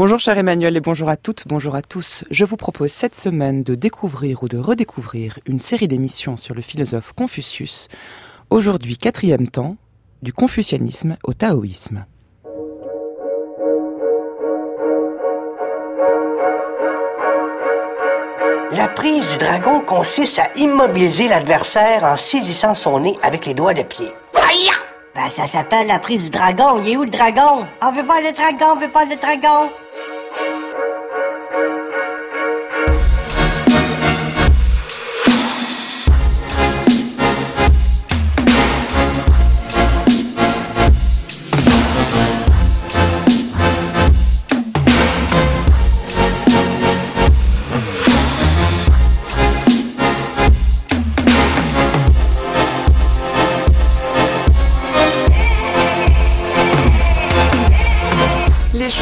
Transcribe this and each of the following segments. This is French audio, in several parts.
Bonjour cher Emmanuel et bonjour à toutes, bonjour à tous. Je vous propose cette semaine de découvrir ou de redécouvrir une série d'émissions sur le philosophe Confucius. Aujourd'hui, quatrième temps, du confucianisme au taoïsme. La prise du dragon consiste à immobiliser l'adversaire en saisissant son nez avec les doigts de pied. Aïe! Ben, ça s'appelle la prise du dragon. Il est où le dragon? On veut pas le dragon, on veut pas le dragon.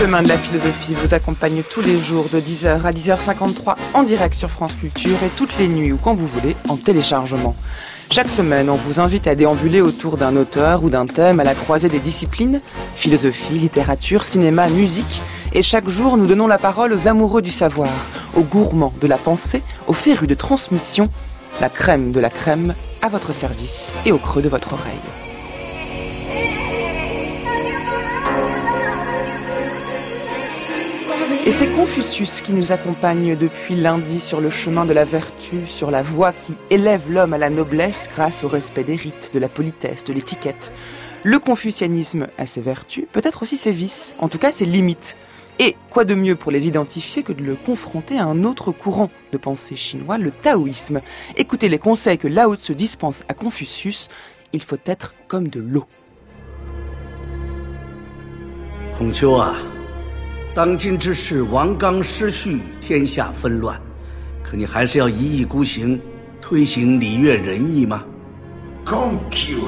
Chemin de la philosophie vous accompagne tous les jours de 10h à 10h53 en direct sur France Culture et toutes les nuits ou quand vous voulez en téléchargement. Chaque semaine, on vous invite à déambuler autour d'un auteur ou d'un thème à la croisée des disciplines, philosophie, littérature, cinéma, musique, et chaque jour nous donnons la parole aux amoureux du savoir, aux gourmands de la pensée, aux férus de transmission, la crème de la crème à votre service et au creux de votre oreille. Et c'est Confucius qui nous accompagne depuis lundi sur le chemin de la vertu, sur la voie qui élève l'homme à la noblesse grâce au respect des rites, de la politesse, de l'étiquette. Le confucianisme a ses vertus, peut-être aussi ses vices, en tout cas ses limites. Et quoi de mieux pour les identifier que de le confronter à un autre courant de pensée chinois, le taoïsme. Écoutez les conseils que Lao se dispense à Confucius, il faut être comme de l'eau. 当今之事，王纲失序，天下纷乱，可你还是要一意孤行，推行礼乐仁义吗？Conquio.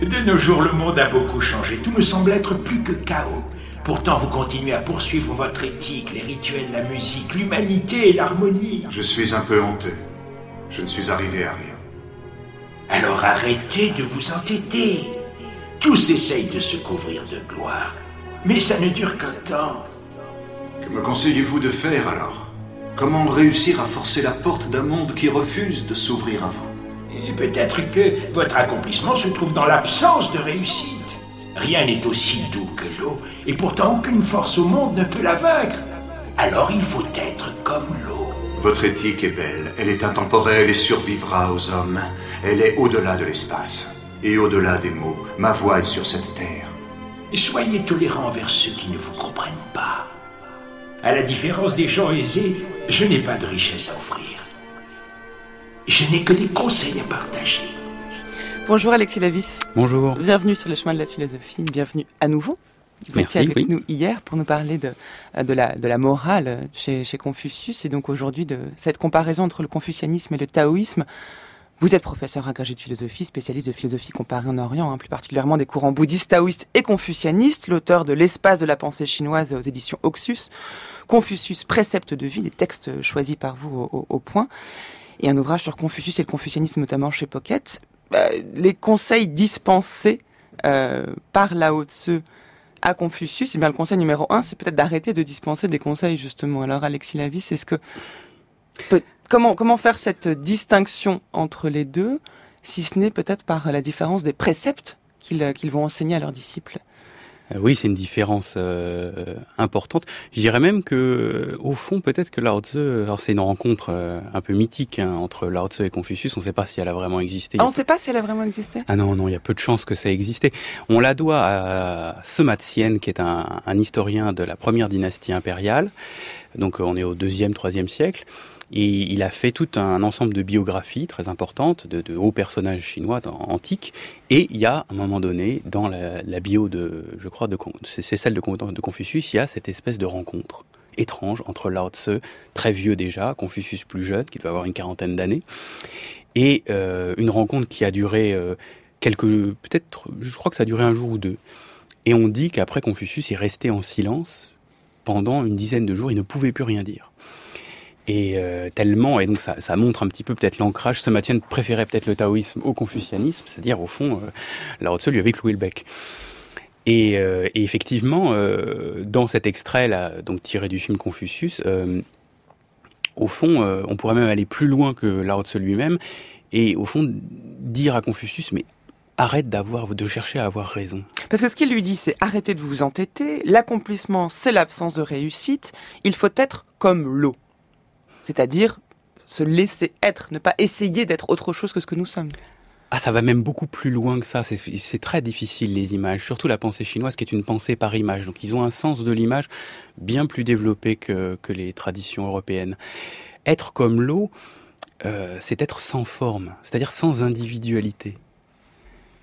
De nos jours, le monde a beaucoup changé. Tout me semble être plus que chaos. Pourtant, vous continuez à poursuivre votre éthique, les rituels, la musique, l'humanité et l'harmonie. Je suis un peu honteux. Je ne suis arrivé à rien. Alors arrêtez de vous entêter. Tous essayent de se couvrir de gloire, mais ça ne dure qu'un temps. Que me conseillez-vous de faire alors? Comment réussir à forcer la porte d'un monde qui refuse de s'ouvrir à vous? Peut-être que votre accomplissement se trouve dans l'absence de réussite. Rien n'est aussi doux que l'eau, et pourtant aucune force au monde ne peut la vaincre. Alors il faut être comme l'eau. Votre éthique est belle, elle est intemporelle et survivra aux hommes. Elle est au-delà de l'espace et au-delà des mots. Ma voix est sur cette terre. Soyez tolérant envers ceux qui ne vous comprennent pas. À la différence des gens aisés, je n'ai pas de richesse à offrir. Je n'ai que des conseils à partager. Bonjour Alexis Lavis. Bonjour. Bienvenue sur le chemin de la philosophie. Bienvenue à nouveau. Vous Merci, étiez avec oui. nous hier pour nous parler de, de, la, de la morale chez, chez Confucius et donc aujourd'hui de cette comparaison entre le confucianisme et le taoïsme. Vous êtes professeur agrégé de philosophie, spécialiste de philosophie comparée en Orient, hein, plus particulièrement des courants bouddhistes, taoïstes et confucianistes, l'auteur de L'espace de la pensée chinoise aux éditions Oxus, Confucius, précepte de vie, des textes choisis par vous au, point, et un ouvrage sur Confucius et le confucianisme notamment chez Pocket. Bah, les conseils dispensés euh, par Lao Tzu à Confucius, eh bien le conseil numéro un, c'est peut-être d'arrêter de dispenser des conseils justement. Alors Alexis Lavis, est-ce que comment comment faire cette distinction entre les deux, si ce n'est peut-être par la différence des préceptes qu'ils vont enseigner à leurs disciples? Oui, c'est une différence euh, importante. Je dirais même que, euh, au fond, peut-être que Lao Tzu, alors c'est une rencontre euh, un peu mythique hein, entre Lao Tzu et Confucius. On ne sait pas si elle a vraiment existé. Ah, on ne sait pas si elle a vraiment existé. Ah non, non, il y a peu de chances que ça ait existé. On la doit à Sema Tsien, qui est un, un historien de la première dynastie impériale. Donc, on est au deuxième, troisième siècle. Il a fait tout un ensemble de biographies très importantes de, hauts personnages chinois antiques. Et il y a, à un moment donné, dans la, bio de, je crois, c'est celle de, Confucius, il y a cette espèce de rencontre étrange entre Lao Tzu, très vieux déjà, Confucius plus jeune, qui doit avoir une quarantaine d'années, et euh, une rencontre qui a duré euh, quelques, peut-être, je crois que ça a duré un jour ou deux. Et on dit qu'après Confucius est resté en silence pendant une dizaine de jours, il ne pouvait plus rien dire. Et euh, tellement, et donc ça, montre un petit peu peut-être l'ancrage, maintien préférait peut-être le taoïsme au confucianisme, c'est-à-dire au fond, euh, Lao Tzu lui avait cloué le bec. Et, euh, effectivement, euh, dans cet extrait là, donc tiré du film Confucius, au fond, on pourrait même aller plus loin que Lao Tzu lui-même, et au fond dire à Confucius, mais arrête d'avoir, de chercher à avoir raison. Parce que ce qu'il lui dit, c'est arrêtez de vous entêter, l'accomplissement, c'est l'absence de réussite, il faut être comme l'eau. C'est-à-dire se laisser être, ne pas essayer d'être autre chose que ce que nous sommes. Ah, ça va même beaucoup plus loin que ça. C'est- très difficile les images, surtout la pensée chinoise qui est une pensée par image. Donc ils ont un sens de l'image bien plus développé que, que les traditions européennes. Être comme l'eau, euh, c'est être sans forme, c'est-à-dire sans individualité,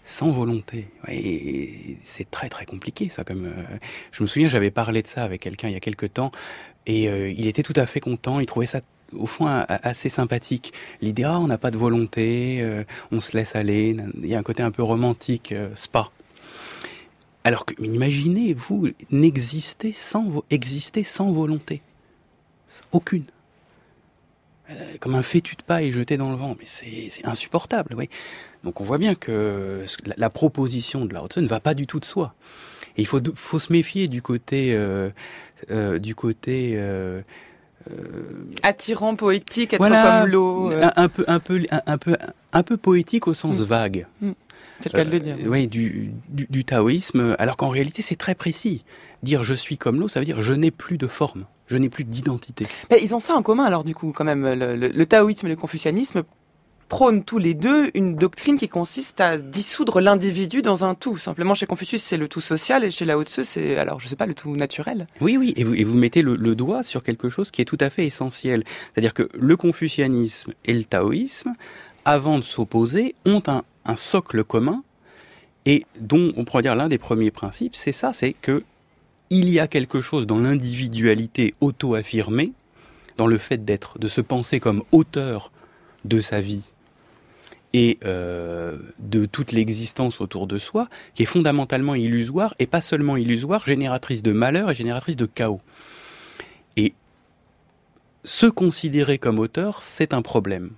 sans volonté. Et c'est très très compliqué ça. Comme euh, je me souviens, j'avais parlé de ça avec quelqu'un il y a quelque temps et euh, il était tout à fait content. Il trouvait ça au fond assez sympathique. L'idée, ah, on n'a pas de volonté, euh, on se laisse aller. Il y a un côté un peu romantique, euh, spa. Alors que, imaginez, vous, n'exister sans, exister sans volonté. Aucune. Euh, comme un fétu de paille jeté dans le vent. Mais c'est insupportable, oui. Donc on voit bien que la, la proposition de Lao Tzu ne va pas du tout de soi. Et il faut, faut se méfier du côté, euh, du côté euh, Attirant, poétique, être Voilà, comme l'eau. euh, un, un peu, un peu, un, un peu, un peu poétique au sens Mm. vague. c'est le cas de le dire. Euh, oui, du, du, du taoïsme, alors qu'en réalité c'est très précis. Dire je suis comme l'eau, ça veut dire je n'ai plus de forme, je n'ai plus d'identité. Ils ont ça en commun alors du coup quand même. Le, le- le taoïsme et le confucianisme prônent tous les deux une doctrine qui consiste à dissoudre l'individu dans un tout. Simplement chez Confucius c'est le tout social et chez Lao Tzu c'est alors je sais pas le tout naturel. Oui, oui, et vous, et vous mettez le, le doigt sur quelque chose qui est tout à fait essentiel. C'est-à-dire que le confucianisme et le taoïsme, avant de s'opposer, ont un, un socle commun et dont on pourrait dire l'un des premiers principes, c'est ça, c'est que il y a quelque chose dans l'individualité auto-affirmée, dans le fait d'être, de se penser comme auteur de sa vie et euh, de toute l'existence autour de soi, qui est fondamentalement illusoire, et pas seulement illusoire, génératrice de malheur et génératrice de chaos. Et se considérer comme auteur, c'est un problème.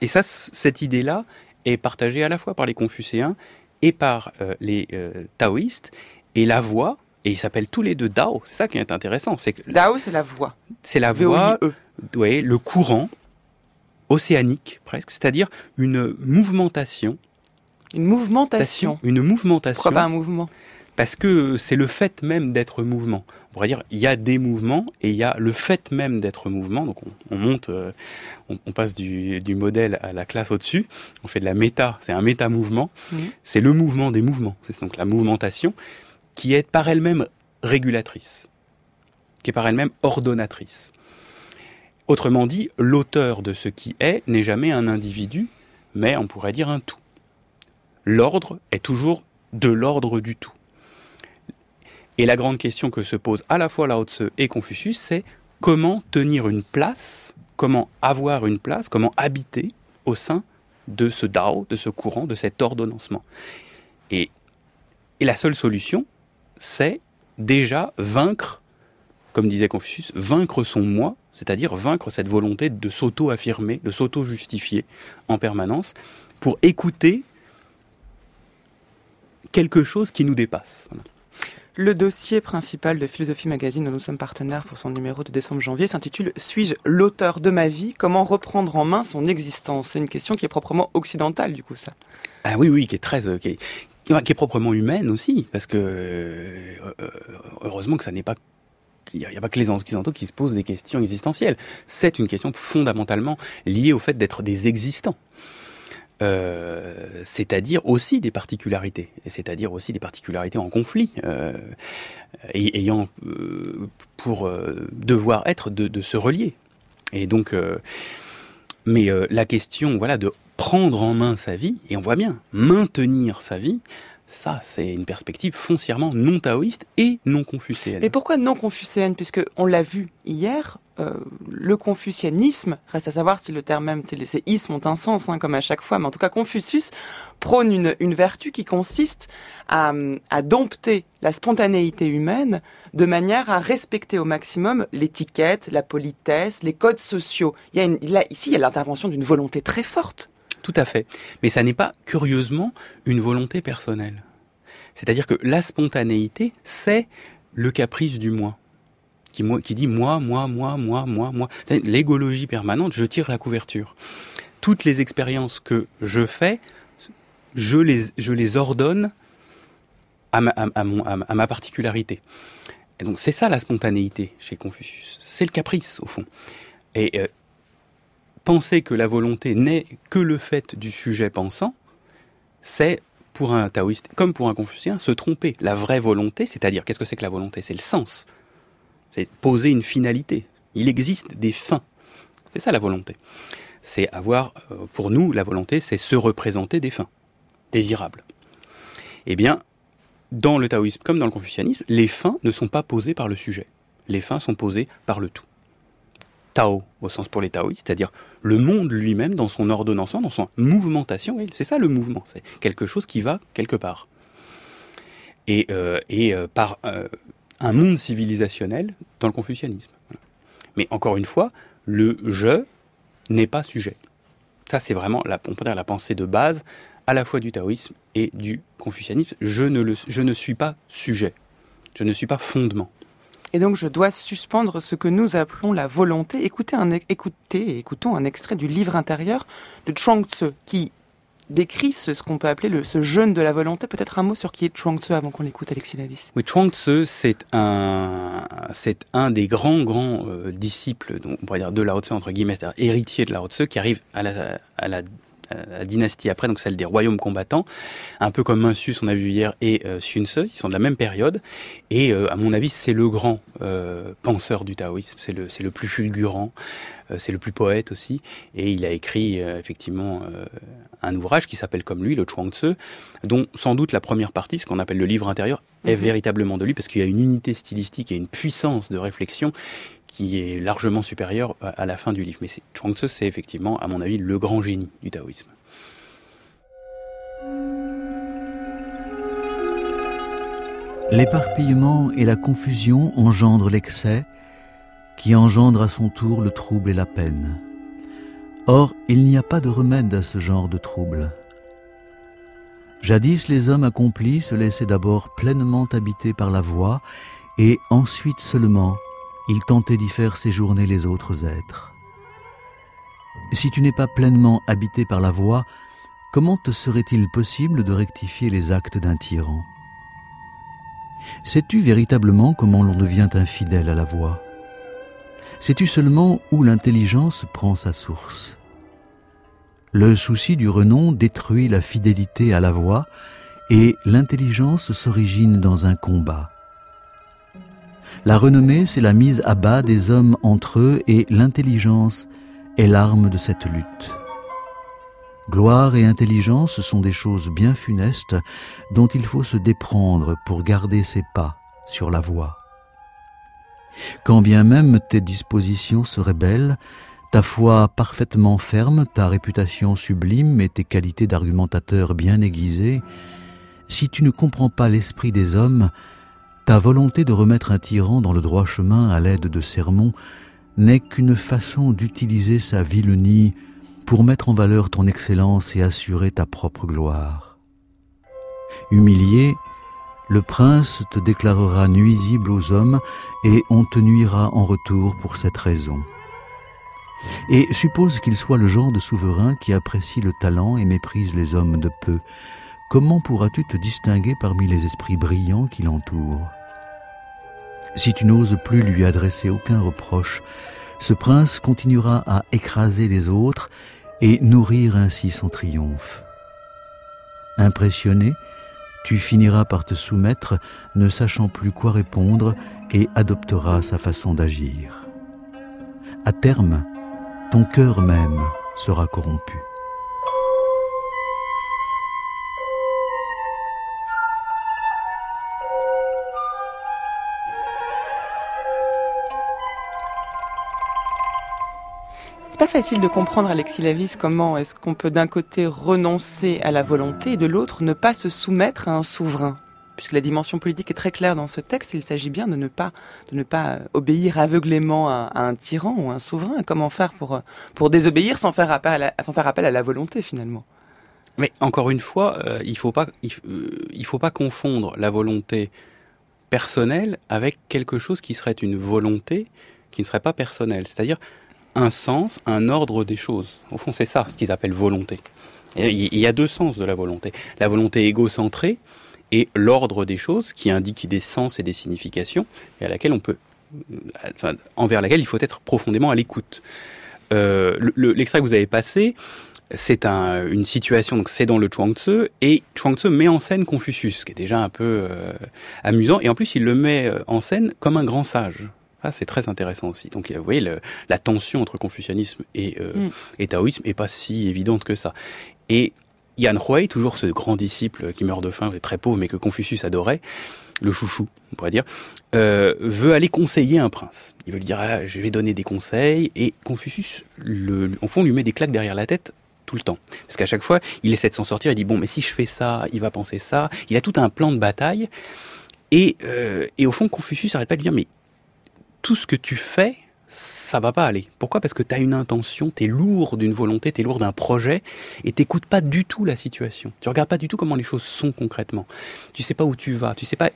Et ça, cette idée-là est partagée à la fois par les confucéens et par euh, les euh, taoïstes, et la voie, et ils s'appellent tous les deux Dao, c'est ça qui est intéressant, c'est que Dao c'est la voix. c'est la V-O-I-E. ouais, le courant océanique presque, c'est-à-dire une mouvmentation, Une mouvmentation. une mouvmentation, Pourquoi pas un mouvement? Parce que c'est le fait même d'être mouvement. On pourrait dire il y a des mouvements et il y a le fait même d'être mouvement. Donc on, on monte, euh, on, on passe du, du modèle à la classe au-dessus. On fait de la méta, c'est un méta-mouvement. C'est le mouvement des mouvements. C'est donc la mouvmentation qui est par elle-même régulatrice, qui est par elle-même ordonnatrice. Autrement dit, l'auteur de ce qui est n'est jamais un individu, mais on pourrait dire un tout. L'ordre est toujours de l'ordre du tout. Et la grande question que se posent à la fois Lao Tzu et Confucius, c'est comment tenir une place, comment avoir une place, comment habiter au sein de ce Dao, de ce courant, de cet ordonnancement. Et la seule solution, c'est déjà vaincre, comme disait Confucius, vaincre son moi, c'est-à-dire vaincre cette volonté de s'auto-affirmer, de s'auto-justifier en permanence, pour écouter quelque chose qui nous dépasse. Voilà. Le dossier principal de Philosophie Magazine dont nous sommes partenaires pour son numéro de décembre janvier s'intitule Suis-je l'auteur de ma vie? Comment reprendre en main son existence? C'est une question qui est proprement occidentale du coup ça. Ah oui, oui, qui est très, euh, qui est, qui est proprement humaine aussi, parce que euh, euh, heureusement que ça n'est pas, il n'y a, pas que les occidentaux qui se posent des questions existentielles. C'est une question fondamentalement liée au fait d'être des existants. Euh, c'est-à-dire aussi des particularités, c'est-à-dire aussi des particularités en conflit, euh, ayant euh, pour euh, devoir être de, de se relier. Et donc, mais la question, voilà, de prendre en main sa vie, et on voit bien, maintenir sa vie, ça, c'est une perspective foncièrement non taoïste et non confucéenne. Et pourquoi non confucéenne? Puisque on l'a vu hier, euh, le confucianisme, reste à savoir si le terme même, ces ismes ont un sens, hein, comme à chaque fois, mais en tout cas Confucius prône une, une vertu qui consiste à, à dompter la spontanéité humaine de manière à respecter au maximum l'étiquette, la politesse, les codes sociaux. Il y a ici, il y a l'intervention d'une volonté très forte. Tout à fait. Mais ça n'est pas, curieusement, une volonté personnelle. C'est-à-dire que la spontanéité, c'est le caprice du moi. Qui, dit moi, moi, moi, moi, moi, moi. L'égologie permanente, je tire la couverture. Toutes les expériences que je fais, je les, je les ordonne à ma particularité. Et donc c'est ça la spontanéité chez Confucius. C'est le caprice au fond. Et euh, penser que la volonté n'est que le fait du sujet pensant, c'est pour un taoïste comme pour un confucien se tromper. La vraie volonté, c'est-à-dire qu'est-ce que c'est que la volonté? C'est le sens. C'est poser une finalité. Il existe des fins. C'est ça la volonté. C'est avoir, euh, pour nous, la volonté, c'est se représenter des fins désirables. Eh bien, dans le taoïsme comme dans le confucianisme, les fins ne sont pas posées par le sujet. Les fins sont posées par le tout. Tao, au sens pour les taoïstes, c'est-à-dire le monde lui-même dans son ordonnancement, dans son mouvmentation. C'est ça le mouvement, c'est quelque chose qui va quelque part. Et, euh, euh, par euh, un monde civilisationnel dans le confucianisme. Mais encore une fois, le je n'est pas sujet. Ça, c'est vraiment la, la pensée de base à la fois du taoïsme et du confucianisme. Je ne, le, je ne suis pas sujet, je ne suis pas fondement. Et donc je dois suspendre ce que nous appelons la volonté. Écoutez, un, écoutez écoutons un extrait du livre intérieur de Chuang Tzu qui décrit ce, qu'on peut appeler le, ce jeûne de la volonté. Peut-être un mot sur qui est Chuang Tzu avant qu'on l'écoute, Alexis Lavis. Oui, Chuang Tzu, c'est un, c'est un des grands, grands euh, disciples, donc, on pourrait dire de Lao Tzu, entre guillemets, c'est-à-dire héritier de Lao Tzu, qui arrive à la la dynastie après, donc celle des royaumes combattants, un peu comme Mencius, on a vu hier, et euh, Sun Tzu, ils sont de la même période. Et euh, à mon avis, c'est le grand euh, penseur du taoïsme, c'est le, c'est le plus fulgurant, euh, c'est le plus poète aussi. Et il a écrit effectivement un ouvrage qui s'appelle comme lui, le Chuang Tzu, dont sans doute la première partie, ce qu'on appelle le livre intérieur, est mhm. véritablement de lui, parce qu'il y a une unité stylistique et une puissance de réflexion qui est largement supérieur à la fin du livre. Mais Chuang Tzu, c'est effectivement, à mon avis, le grand génie du taoïsme. L'éparpillement et la confusion engendrent l'excès, qui engendre à son tour le trouble et la peine. Or, il n'y a pas de remède à ce genre de trouble. Jadis, les hommes accomplis se laissaient d'abord pleinement habiter par la voix, et ensuite seulement il tentait d'y faire séjourner les autres êtres. Si tu n'es pas pleinement habité par la voix, comment te serait-il possible de rectifier les actes d'un tyran? Sais-tu véritablement comment l'on devient infidèle à la voix Sais-tu seulement où l'intelligence prend sa source? Le souci du renom détruit la fidélité à la voix et l'intelligence s'origine dans un combat. La renommée, c'est la mise à bas des hommes entre eux et l'intelligence est l'arme de cette lutte. Gloire et intelligence sont des choses bien funestes dont il faut se déprendre pour garder ses pas sur la voie. Quand bien même tes dispositions seraient belles, ta foi parfaitement ferme, ta réputation sublime et tes qualités d'argumentateur bien aiguisées, si tu ne comprends pas l'esprit des hommes, ta volonté de remettre un tyran dans le droit chemin à l'aide de sermons n'est qu'une façon d'utiliser sa vilenie pour mettre en valeur ton excellence et assurer ta propre gloire. Humilié, le prince te déclarera nuisible aux hommes et on te nuira en retour pour cette raison. Et suppose qu'il soit le genre de souverain qui apprécie le talent et méprise les hommes de peu. Comment pourras-tu te distinguer parmi les esprits brillants qui l'entourent? Si tu n'oses plus lui adresser aucun reproche, ce prince continuera à écraser les autres et nourrir ainsi son triomphe. Impressionné, tu finiras par te soumettre, ne sachant plus quoi répondre, et adopteras sa façon d'agir. À terme, ton cœur même sera corrompu. Pas facile de comprendre, Alexis Lavis, comment est-ce qu'on peut d'un côté renoncer à la volonté et de l'autre ne pas se soumettre à un souverain? Puisque la dimension politique est très claire dans ce texte, il s'agit bien de ne pas, de ne pas obéir aveuglément à, un tyran ou à un souverain. Comment faire pour, pour désobéir sans faire appel à la, sans faire appel à la volonté finalement? Mais encore une fois, euh, il faut pas, il, faut pas confondre la volonté personnelle avec quelque chose qui serait une volonté qui ne serait pas personnelle. C'est-à-dire un sens, un ordre des choses. Au fond, c'est ça ce qu'ils appellent volonté. Il y a deux sens de la volonté. La volonté égocentrée et l'ordre des choses qui indique des sens et des significations et à laquelle on peut, enfin, envers laquelle il faut être profondément à l'écoute. Euh, L'extrait que vous avez passé, c'est un, une situation, donc c'est dans le Chuang Tzu, et Chuang Tzu met en scène Confucius, qui est déjà un peu euh, amusant, et en plus il le met euh, en scène comme un grand sage. Ah, c'est très intéressant aussi. Donc, vous voyez, le, la tension entre confucianisme et, euh, mm. et taoïsme n'est pas si évidente que ça. Et Yan Huai, toujours ce grand disciple qui meurt de faim, très pauvre, mais que Confucius adorait, le chouchou, on pourrait dire, euh, veut aller conseiller un prince. Il veut lui dire, ah, je vais donner des conseils, et Confucius, le, en fond, lui met des claques derrière la tête tout le temps. Parce qu'à chaque fois, il essaie de s'en sortir, il dit, bon, mais si je fais ça, il va penser ça. Il a tout un plan de bataille. Et, euh, et au fond, Confucius n'arrête pas de lui dire, mais tout ce que tu fais, ça va pas aller. Pourquoi? Parce que tu as une intention, tu es lourd d'une volonté, tu es lourd d'un projet, et t'écoutes pas du tout la situation. Tu regardes pas du tout comment les choses sont concrètement. Tu sais pas où tu vas, tu sais pas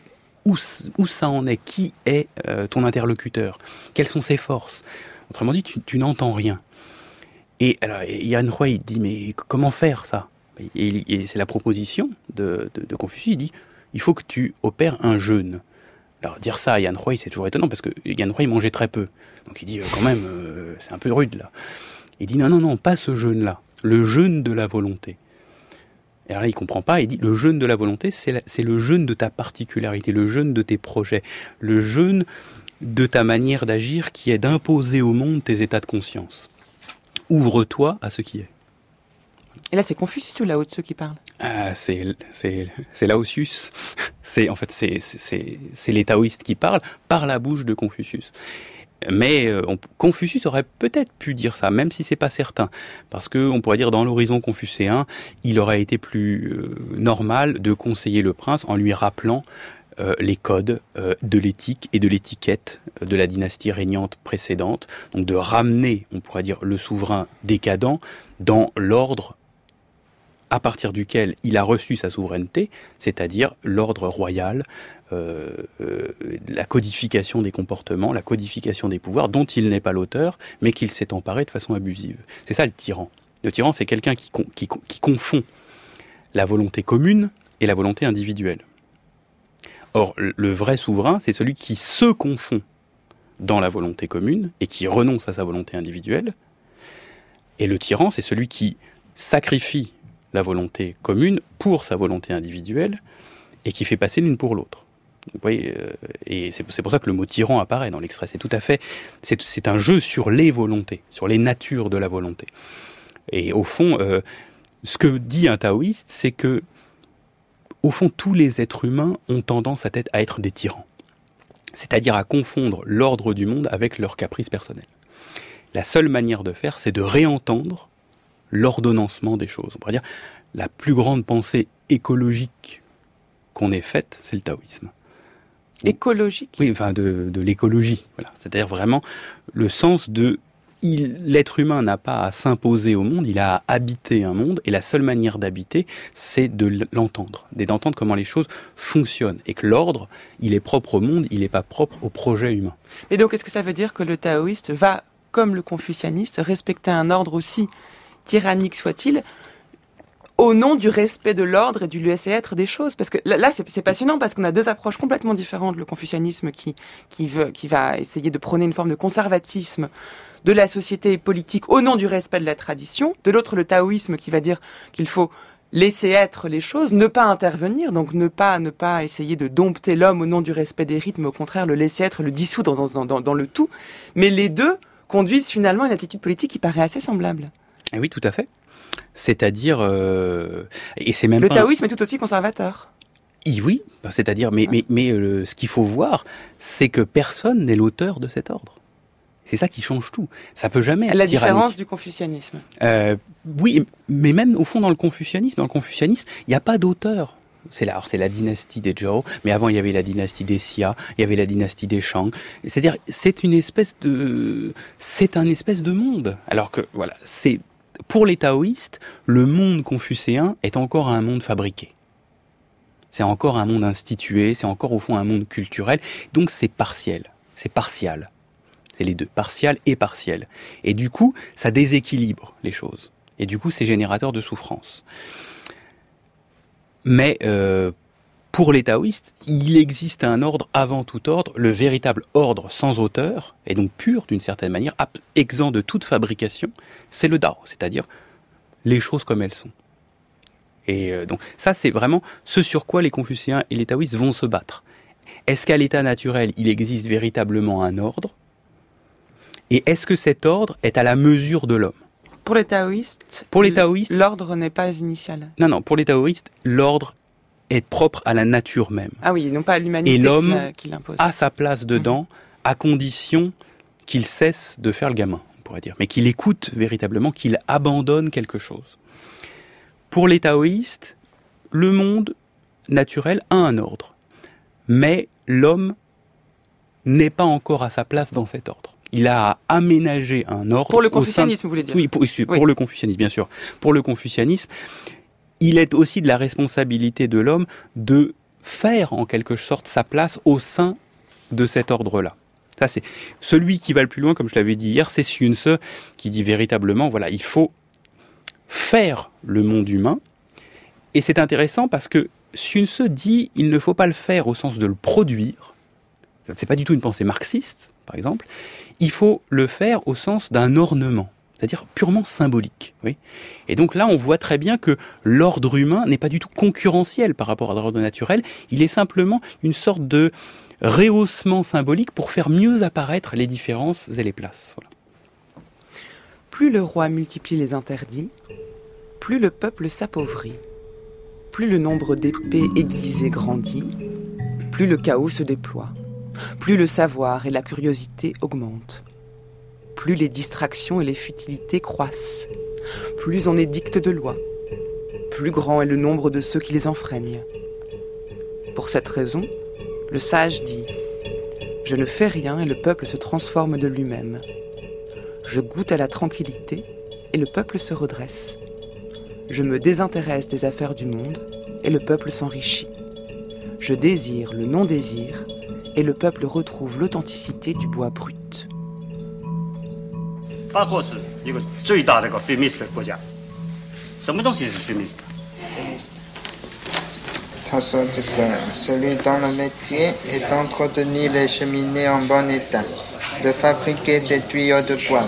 où, où ça en est, qui est euh, ton interlocuteur, quelles sont ses forces. Autrement dit, tu, n'entends rien. Et alors, Yann Roy, il dit, mais comment faire ça? Et, c'est la proposition de, de, de Confucius, il dit, il faut que tu opères un jeûne. Alors dire ça à Yann Roy, c'est toujours étonnant parce que Yann Roy mangeait très peu. Donc il dit euh, quand même, euh, c'est un peu rude là. Il dit non, non, non, pas ce jeûne-là, le jeûne de la volonté. Et alors là, il comprend pas, il dit le jeûne de la volonté, c'est le jeûne de ta particularité, le jeûne de tes projets, le jeûne de ta manière d'agir qui est d'imposer au monde tes états de conscience. Ouvre-toi à ce qui est. Et là, c'est Confucius ou Lao Tzu qui parle? Ah, C'est Laotius. C'est en fait c'est les taoïstes qui parlent par la bouche de Confucius. Mais euh, Confucius aurait peut-être pu dire ça, même si c'est pas certain, parce que on pourrait dire dans l'horizon confucéen, il aurait été plus euh, normal de conseiller le prince en lui rappelant euh, les codes de l'éthique et de l'étiquette de la dynastie régnante précédente, donc de ramener, on pourrait dire, le souverain décadent dans l'ordre à partir duquel il a reçu sa souveraineté, c'est-à-dire l'ordre royal, euh, euh, la codification des comportements, la codification des pouvoirs, dont il n'est pas l'auteur, mais qu'il s'est emparé de façon abusive. C'est ça le tyran. Le tyran, c'est quelqu'un qui, confond la volonté commune et la volonté individuelle. Or, le vrai souverain, c'est celui qui se confond dans la volonté commune et qui renonce à sa volonté individuelle. Et le tyran, c'est celui qui sacrifie la volonté commune pour sa volonté individuelle et qui fait passer l'une pour l'autre. Vous voyez, euh, et c'est pour ça que le mot tyran apparaît dans l'extrait. C'est tout à fait, c'est un jeu sur les volontés, sur les natures de la volonté. Et au fond, euh, ce que dit un taoïste, c'est que, au fond, tous les êtres humains ont tendance à être, à être des tyrans. C'est-à-dire à confondre l'ordre du monde avec leurs caprices personnels. La seule manière de faire, c'est de réentendre l'ordonnancement des choses. On pourrait dire la plus grande pensée écologique qu'on ait faite, c'est le taoïsme. Écologique? Oui, enfin de, de l'écologie. Voilà. C'est-à-dire vraiment le sens de l'être humain n'a pas à s'imposer au monde, il a à habiter un monde, et la seule manière d'habiter, c'est de l'entendre, d'entendre comment les choses fonctionnent, et que l'ordre, il est propre au monde, il n'est pas propre au projet humain. Et donc, est-ce que ça veut dire que le taoïste va, comme le confucianiste, respecter un ordre aussi? Tyrannique soit-il, au nom du respect de l'ordre et du laisser-être des choses. Parce que là, c'est passionnant parce qu'on a deux approches complètement différentes. Le confucianisme qui, qui, veut, qui va essayer de prôner une forme de conservatisme de la société politique au nom du respect de la tradition. De l'autre, le taoïsme qui va dire qu'il faut laisser être les choses, ne pas intervenir, donc ne pas essayer de dompter l'homme au nom du respect des rythmes, au contraire le laisser être, le dissoudre dans, dans, le tout. Mais les deux conduisent finalement une attitude politique qui paraît assez semblable. Eh oui, tout à fait. C'est-à-dire, euh, et c'est même le taoïsme est tout aussi conservateur. Oui, c'est-à-dire, mais, mais, mais euh, ce qu'il faut voir, c'est que personne n'est l'auteur de cet ordre. C'est ça qui change tout. Ça peut jamais être La différence du confucianisme. Euh, oui, mais même au fond dans le confucianisme, dans le confucianisme, il n'y a pas d'auteur. C'est là, c'est la dynastie des Zhou, mais avant il y avait la dynastie des Xia, il y avait la dynastie des Shang. C'est-à-dire, c'est une espèce de, c'est un espèce de monde. Alors que voilà, c'est pour les taoïstes, le monde confucéen est encore un monde fabriqué. C'est encore un monde institué, c'est encore au fond un monde culturel, donc c'est partiel, c'est partial. C'est les deux, partial et partiel. Et du coup, ça déséquilibre les choses. Et du coup, c'est générateur de souffrance. Mais euh, pour les taoïstes, il existe un ordre avant tout ordre, le véritable ordre sans auteur, et donc pur d'une certaine manière, exempt de toute fabrication, c'est le Dao, c'est-à-dire les choses comme elles sont. Et euh, donc ça, c'est vraiment ce sur quoi les confucéens et les taoïstes vont se battre. Est-ce qu'à l'état naturel, il existe véritablement un ordre? Et est-ce que cet ordre est à la mesure de l'homme? Pour les taoïstes, pour les taoïstes, l'ordre n'est pas initial. Non, non, pour les taoïstes, l'ordre est propre à la nature même. Ah oui, non pas à l'humanité Et l'homme qui l'impose. a sa place dedans, à condition qu'il cesse de faire le gamin, on pourrait dire, mais qu'il écoute véritablement, qu'il abandonne quelque chose. Pour les taoïstes, le monde naturel a un ordre, mais l'homme n'est pas encore à sa place dans cet ordre. Il a aménagé un ordre. Pour le de- confucianisme, vous voulez dire Oui, pour, pour le confucianisme, bien sûr. Pour le confucianisme, il est aussi de la responsabilité de l'homme de faire en quelque sorte sa place au sein de cet ordre-là. Ça, c'est celui qui va le plus loin, comme je l'avais dit hier, c'est Sun Tzu qui dit véritablement, voilà, il faut faire le monde humain. Et c'est intéressant parce que Sun Tzu dit, il ne faut pas le faire au sens de le produire. C'est pas du tout une pensée marxiste, par exemple. Il faut le faire au sens d'un ornement, c'est-à-dire purement symbolique. Et donc là, on voit très bien que l'ordre humain n'est pas du tout concurrentiel par rapport à l'ordre naturel. Il est simplement une sorte de rehaussement symbolique pour faire mieux apparaître les différences et les places. Plus le roi multiplie les interdits, plus le peuple s'appauvrit. Plus le nombre d'épées aiguisées grandit, plus le chaos se déploie. Plus le savoir et la curiosité augmentent. Plus les distractions et les futilités croissent. Plus on édicte de lois. Plus grand est le nombre de ceux qui les enfreignent. Pour cette raison, le sage dit Je ne fais rien et le peuple se transforme de lui-même. Je goûte à la tranquillité et le peuple se redresse. Je me désintéresse des affaires du monde et le peuple s'enrichit. Je désire le non-désir et le peuple retrouve l'authenticité du bois brut. 法国是一个最大的一个 feminist 的国家。什么东西是 feminist？他说：“这个 celui dont le métier est d'entretenir les cheminées en bon état, de fabriquer des tuyaux de bois,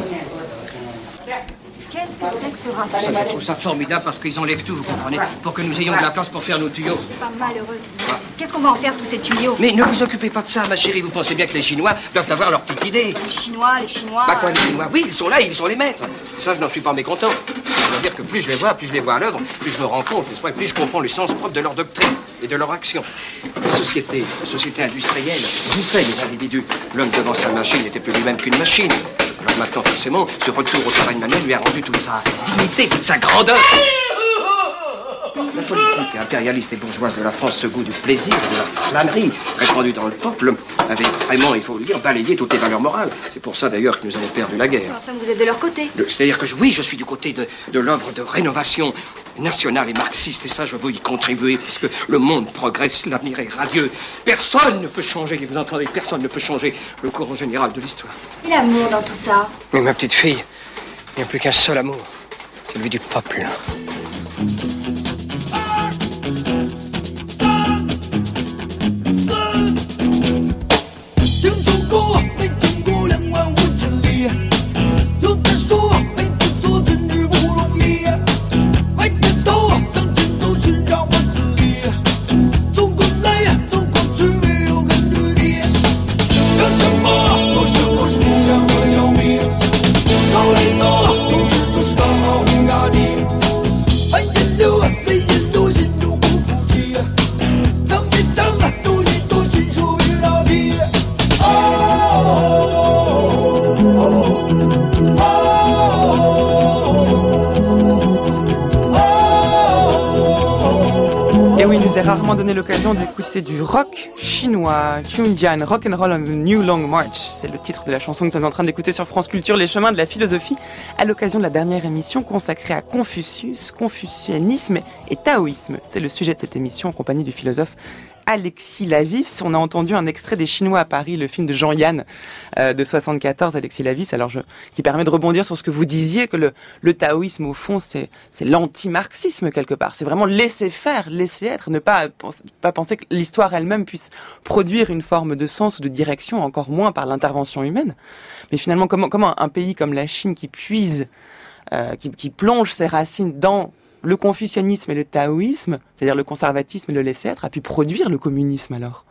Ça, je trouve ça formidable parce qu'ils enlèvent tout, vous comprenez, pour que nous ayons de la place pour faire nos tuyaux. Pas malheureux. Qu'est-ce qu'on va en faire tous ces tuyaux? Mais ne vous occupez pas de ça, ma chérie. Vous pensez bien que les Chinois doivent avoir leur petite idée. Les Chinois, les Chinois. Bah quoi, les Chinois? Oui, ils sont là, ils sont les maîtres. Ça, je n'en suis pas mécontent. Ça veut dire que plus je les vois, plus je les vois à l'œuvre, plus je me rends compte, n'est-ce pas, et plus je comprends le sens propre de leur doctrine et de leur action. La société, la société industrielle, bouffaient les individus. L'homme devant sa machine n'était plus lui-même qu'une machine. Maintenant, forcément, ce retour au travail manuel lui a rendu toute sa dignité, sa grandeur. La politique impérialiste et bourgeoise de la France, ce goût du plaisir, de la flânerie, répandu dans le peuple, avait vraiment, il faut le dire, balayé toutes les valeurs morales. C'est pour ça d'ailleurs que nous avons perdu la guerre. En somme, vous êtes de leur côté. C'est-à-dire que je- oui, je suis du côté de, de l'œuvre de rénovation nationale et marxiste, et ça, je veux y contribuer, puisque le monde progresse, l'avenir est radieux. Personne ne peut changer, vous entendez, personne ne peut changer le courant général de l'histoire. Et l'amour dans tout ça? Mais ma petite fille, il n'y a plus qu'un seul amour, celui du peuple. Rock and Roll on the New Long March. C'est le titre de la chanson que nous sommes en train d'écouter sur France Culture, Les chemins de la philosophie, à l'occasion de la dernière émission consacrée à Confucius, confucianisme et taoïsme. C'est le sujet de cette émission en compagnie du philosophe Alexis Lavis. On a entendu un extrait des Chinois à Paris, le film de Jean-Yann euh, de 74, Alexis Lavis, alors je, qui permet de rebondir sur ce que vous disiez, que le, le taoïsme, au fond, c'est l'anti-marxisme quelque part. C'est vraiment laisser faire, laisser être, ne pas, pas penser que l'histoire elle-même puisse produire une forme de sens ou de direction, encore moins par l'intervention humaine. Mais finalement, comment, comment un pays comme la Chine qui puise, euh, qui, qui plonge ses racines dans le confucianisme et le taoïsme, c'est-à-dire le conservatisme et le laisser-être, a pu produire le communisme alors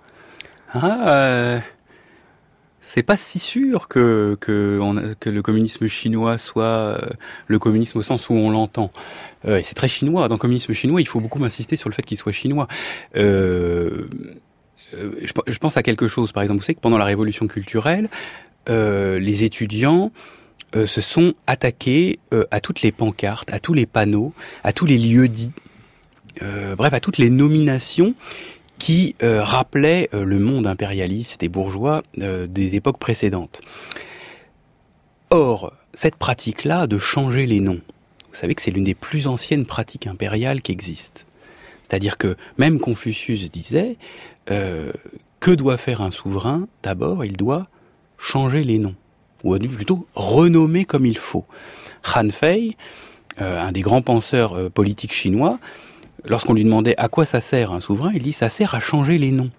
Ah, euh, c'est pas si sûr que, que, le communisme chinois soit euh, le communisme au sens où on l'entend. Euh, c'est très chinois. Dans le communisme chinois, il faut beaucoup insister sur le fait qu'il soit chinois. Je, je, pense à quelque chose, par exemple, vous savez que pendant la révolution culturelle, les étudiants euh, se sont attaqués euh, à toutes les pancartes, à tous les panneaux, à tous les lieux dits, euh, bref, à toutes les nominations qui rappelaient le monde impérialiste et bourgeois des époques précédentes. Or, cette pratique-là de changer les noms, vous savez que c'est l'une des plus anciennes pratiques impériales qui existent. C'est-à-dire que même Confucius disait que doit faire un souverain? D'abord, il doit changer les noms ou plutôt renommer comme il faut. Han Fei, euh, un des grands penseurs euh, politiques chinois, lorsqu'on lui demandait à quoi ça sert un souverain, il dit ça sert à changer les noms.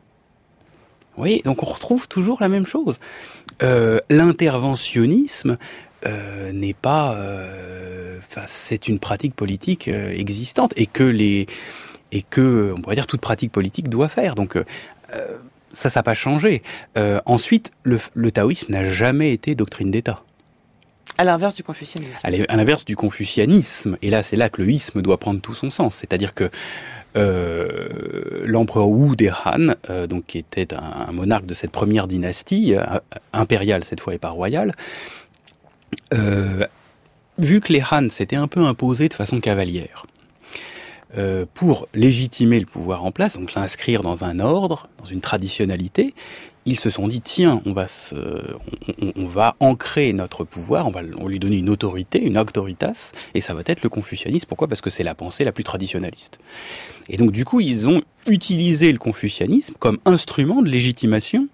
Vous voyez, donc on retrouve toujours la même chose. Euh, L'interventionnisme n'est pas, c'est une pratique politique existante et que les et que on pourrait dire toute pratique politique doit faire. Donc ça, ça n'a pas changé. Euh, ensuite, le, le taoïsme n'a jamais été doctrine d'État. À l'inverse du confucianisme. À l'inverse du confucianisme. Et là, c'est là que le isme doit prendre tout son sens. C'est-à-dire que euh, l'empereur Wu des Han, euh, donc qui était un, un, monarque de cette première dynastie, euh, impériale cette fois et pas royale, vu que les Han s'étaient un peu imposés de façon cavalière, euh, pour légitimer le pouvoir en place, donc l'inscrire dans un ordre, dans une traditionnalité, ils se sont dit tiens, on va se, on, va ancrer notre pouvoir, on va lui donner une autorité, une autoritas, et ça va être le confucianisme. Pourquoi? Parce que c'est la pensée la plus traditionnaliste. Et donc du coup, ils ont utilisé le confucianisme comme instrument de légitimation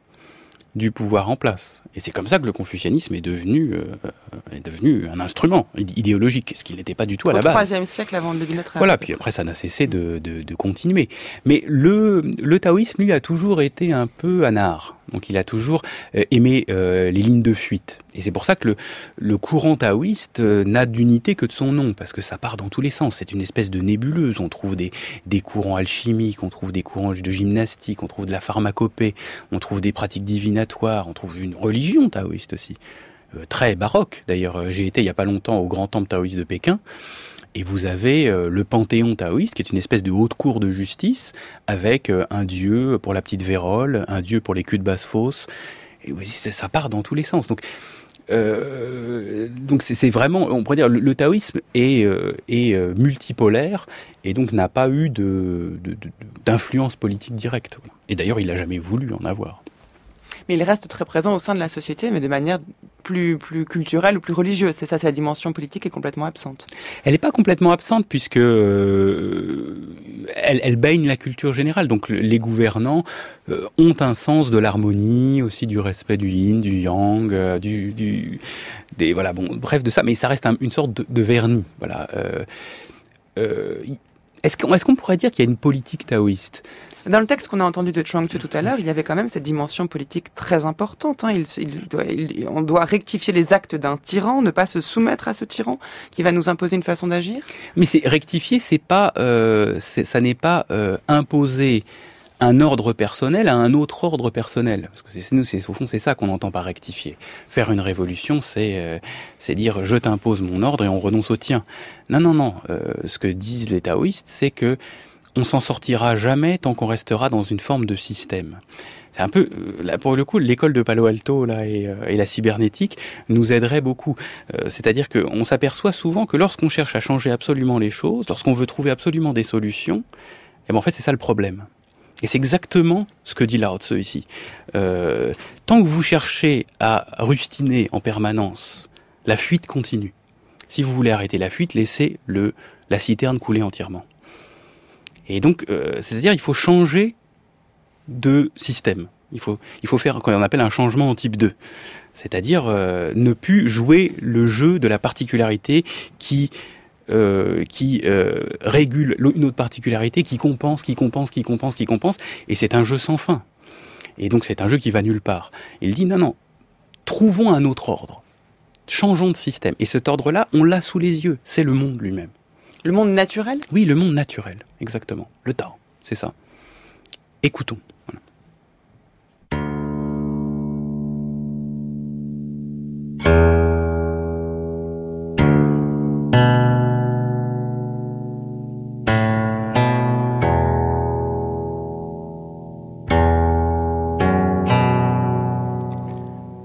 du pouvoir en place. Et c'est comme ça que le confucianisme est devenu, euh, est devenu un instrument idéologique, ce qu'il n'était pas du tout à Au la base. Au troisième siècle avant de notre Voilà, puis après ça n'a cessé de, de, de, continuer. Mais le, le taoïsme, lui, a toujours été un peu anard. Donc il a toujours euh, aimé euh, les lignes de fuite. Et c'est pour ça que le, le courant taoïste euh, n'a d'unité que de son nom, parce que ça part dans tous les sens. C'est une espèce de nébuleuse. On trouve des, des courants alchimiques, on trouve des courants de gymnastique, on trouve de la pharmacopée, on trouve des pratiques divinatoires, on trouve une religion taoïste aussi. Euh, très baroque. D'ailleurs, j'ai été il n'y a pas longtemps au grand temple taoïste de Pékin. Et vous avez euh, le panthéon taoïste, qui est une espèce de haute cour de justice, avec euh, un dieu pour la petite vérole, un dieu pour les culs de basse fosse. Et ça part dans tous les sens. Donc, euh, donc c'est vraiment, on pourrait dire, le, le taoïsme est, est multipolaire et donc n'a pas eu d'influence politique directe. Et d'ailleurs, il n'a jamais voulu en avoir mais il reste très présent au sein de la société, mais de manière plus, plus culturelle ou plus religieuse. C'est ça, c'est la dimension politique est complètement absente. Elle n'est pas complètement absente puisque euh, elle, baigne la culture générale. Donc les gouvernants euh, ont un sens de l'harmonie, aussi du respect du yin, du yang, euh, du, voilà bon, bref de ça. Mais ça reste un, une sorte de, vernis. Voilà. est-ce qu'on est qu'on pourrait dire qu'il y a une politique taoïste? Dans le texte qu'on a entendu de Chuang Tzu tout à l'heure, il y avait quand même cette dimension politique très importante. Hein. On doit rectifier les actes d'un tyran, ne pas se soumettre à ce tyran qui va nous imposer une façon d'agir? Mais c'est rectifier, c'est pas, euh, ça n'est pas euh, imposer un ordre personnel à un autre ordre personnel. Parce que nous, au fond, c'est ça qu'on entend par rectifier. Faire une révolution, c'est euh, c'est dire je t'impose mon ordre et on renonce au tien. Non, non, non. Ce que disent les taoïstes, c'est que on s'en sortira jamais tant qu'on restera dans une forme de système. C'est un peu, là, pour le coup, l'école de Palo Alto là, et, et, la cybernétique nous aiderait beaucoup. Euh, C'est-à-dire qu'on s'aperçoit souvent que lorsqu'on cherche à changer absolument les choses, lorsqu'on veut trouver absolument des solutions, ben en fait, c'est ça le problème. Et c'est exactement ce que dit Lao Tzu ici. Euh, tant que vous cherchez à rustiner en permanence, la fuite continue. Si vous voulez arrêter la fuite, laissez le, la citerne couler entièrement. Et donc, euh, c'est-à-dire, il faut changer de système. Il faut, il faut faire ce qu'on appelle un changement en type 2. C'est-à-dire euh, ne plus jouer le jeu de la particularité qui euh, qui régule une autre particularité, qui compense, qui compense, qui compense, qui compense, et c'est un jeu sans fin. Et donc c'est un jeu qui va nulle part. Il dit non, non, trouvons un autre ordre, changeons de système. Et cet ordre-là, on l'a sous les yeux, c'est le monde lui-même. Le monde naturel Oui, le monde naturel, exactement. Le Tao, c'est ça. Écoutons.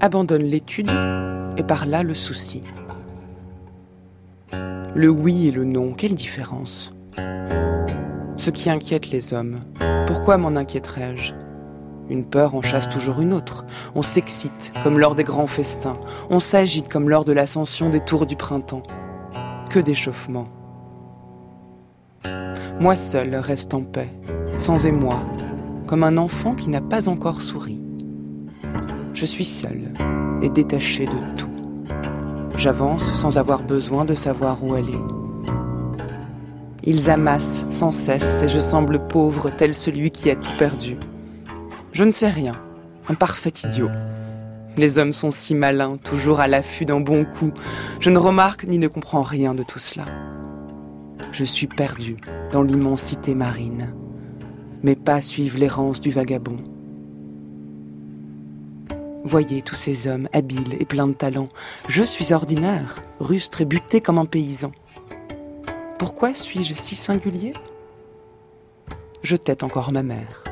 abandonne l'étude et par là le souci. Le oui et le non, quelle différence? Ce qui inquiète les hommes, pourquoi m'en inquiéterais-je? Une peur en chasse toujours une autre. On s'excite comme lors des grands festins. On s'agite comme lors de l'ascension des tours du printemps. Que d'échauffement. Moi seul reste en paix, sans émoi, comme un enfant qui n'a pas encore souri. Je suis seul et détaché de tout. J'avance sans avoir besoin de savoir où aller. Ils amassent sans cesse et je semble pauvre tel celui qui a tout perdu. Je ne sais rien, un parfait idiot. Les hommes sont si malins, toujours à l'affût d'un bon coup. Je ne remarque ni ne comprends rien de tout cela. Je suis perdu dans l'immensité marine. Mes pas suivent l'errance du vagabond. Voyez tous ces hommes habiles et pleins de talent. Je suis ordinaire, rustre et buté comme un paysan. Pourquoi suis-je si singulier? Je tête encore ma mère.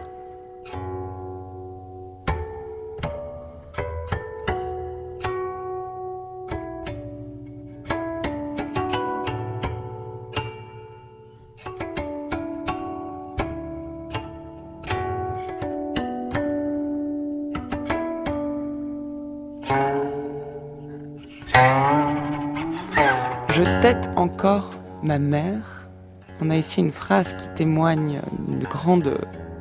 Encore ma mère. On a ici une phrase qui témoigne d'une grande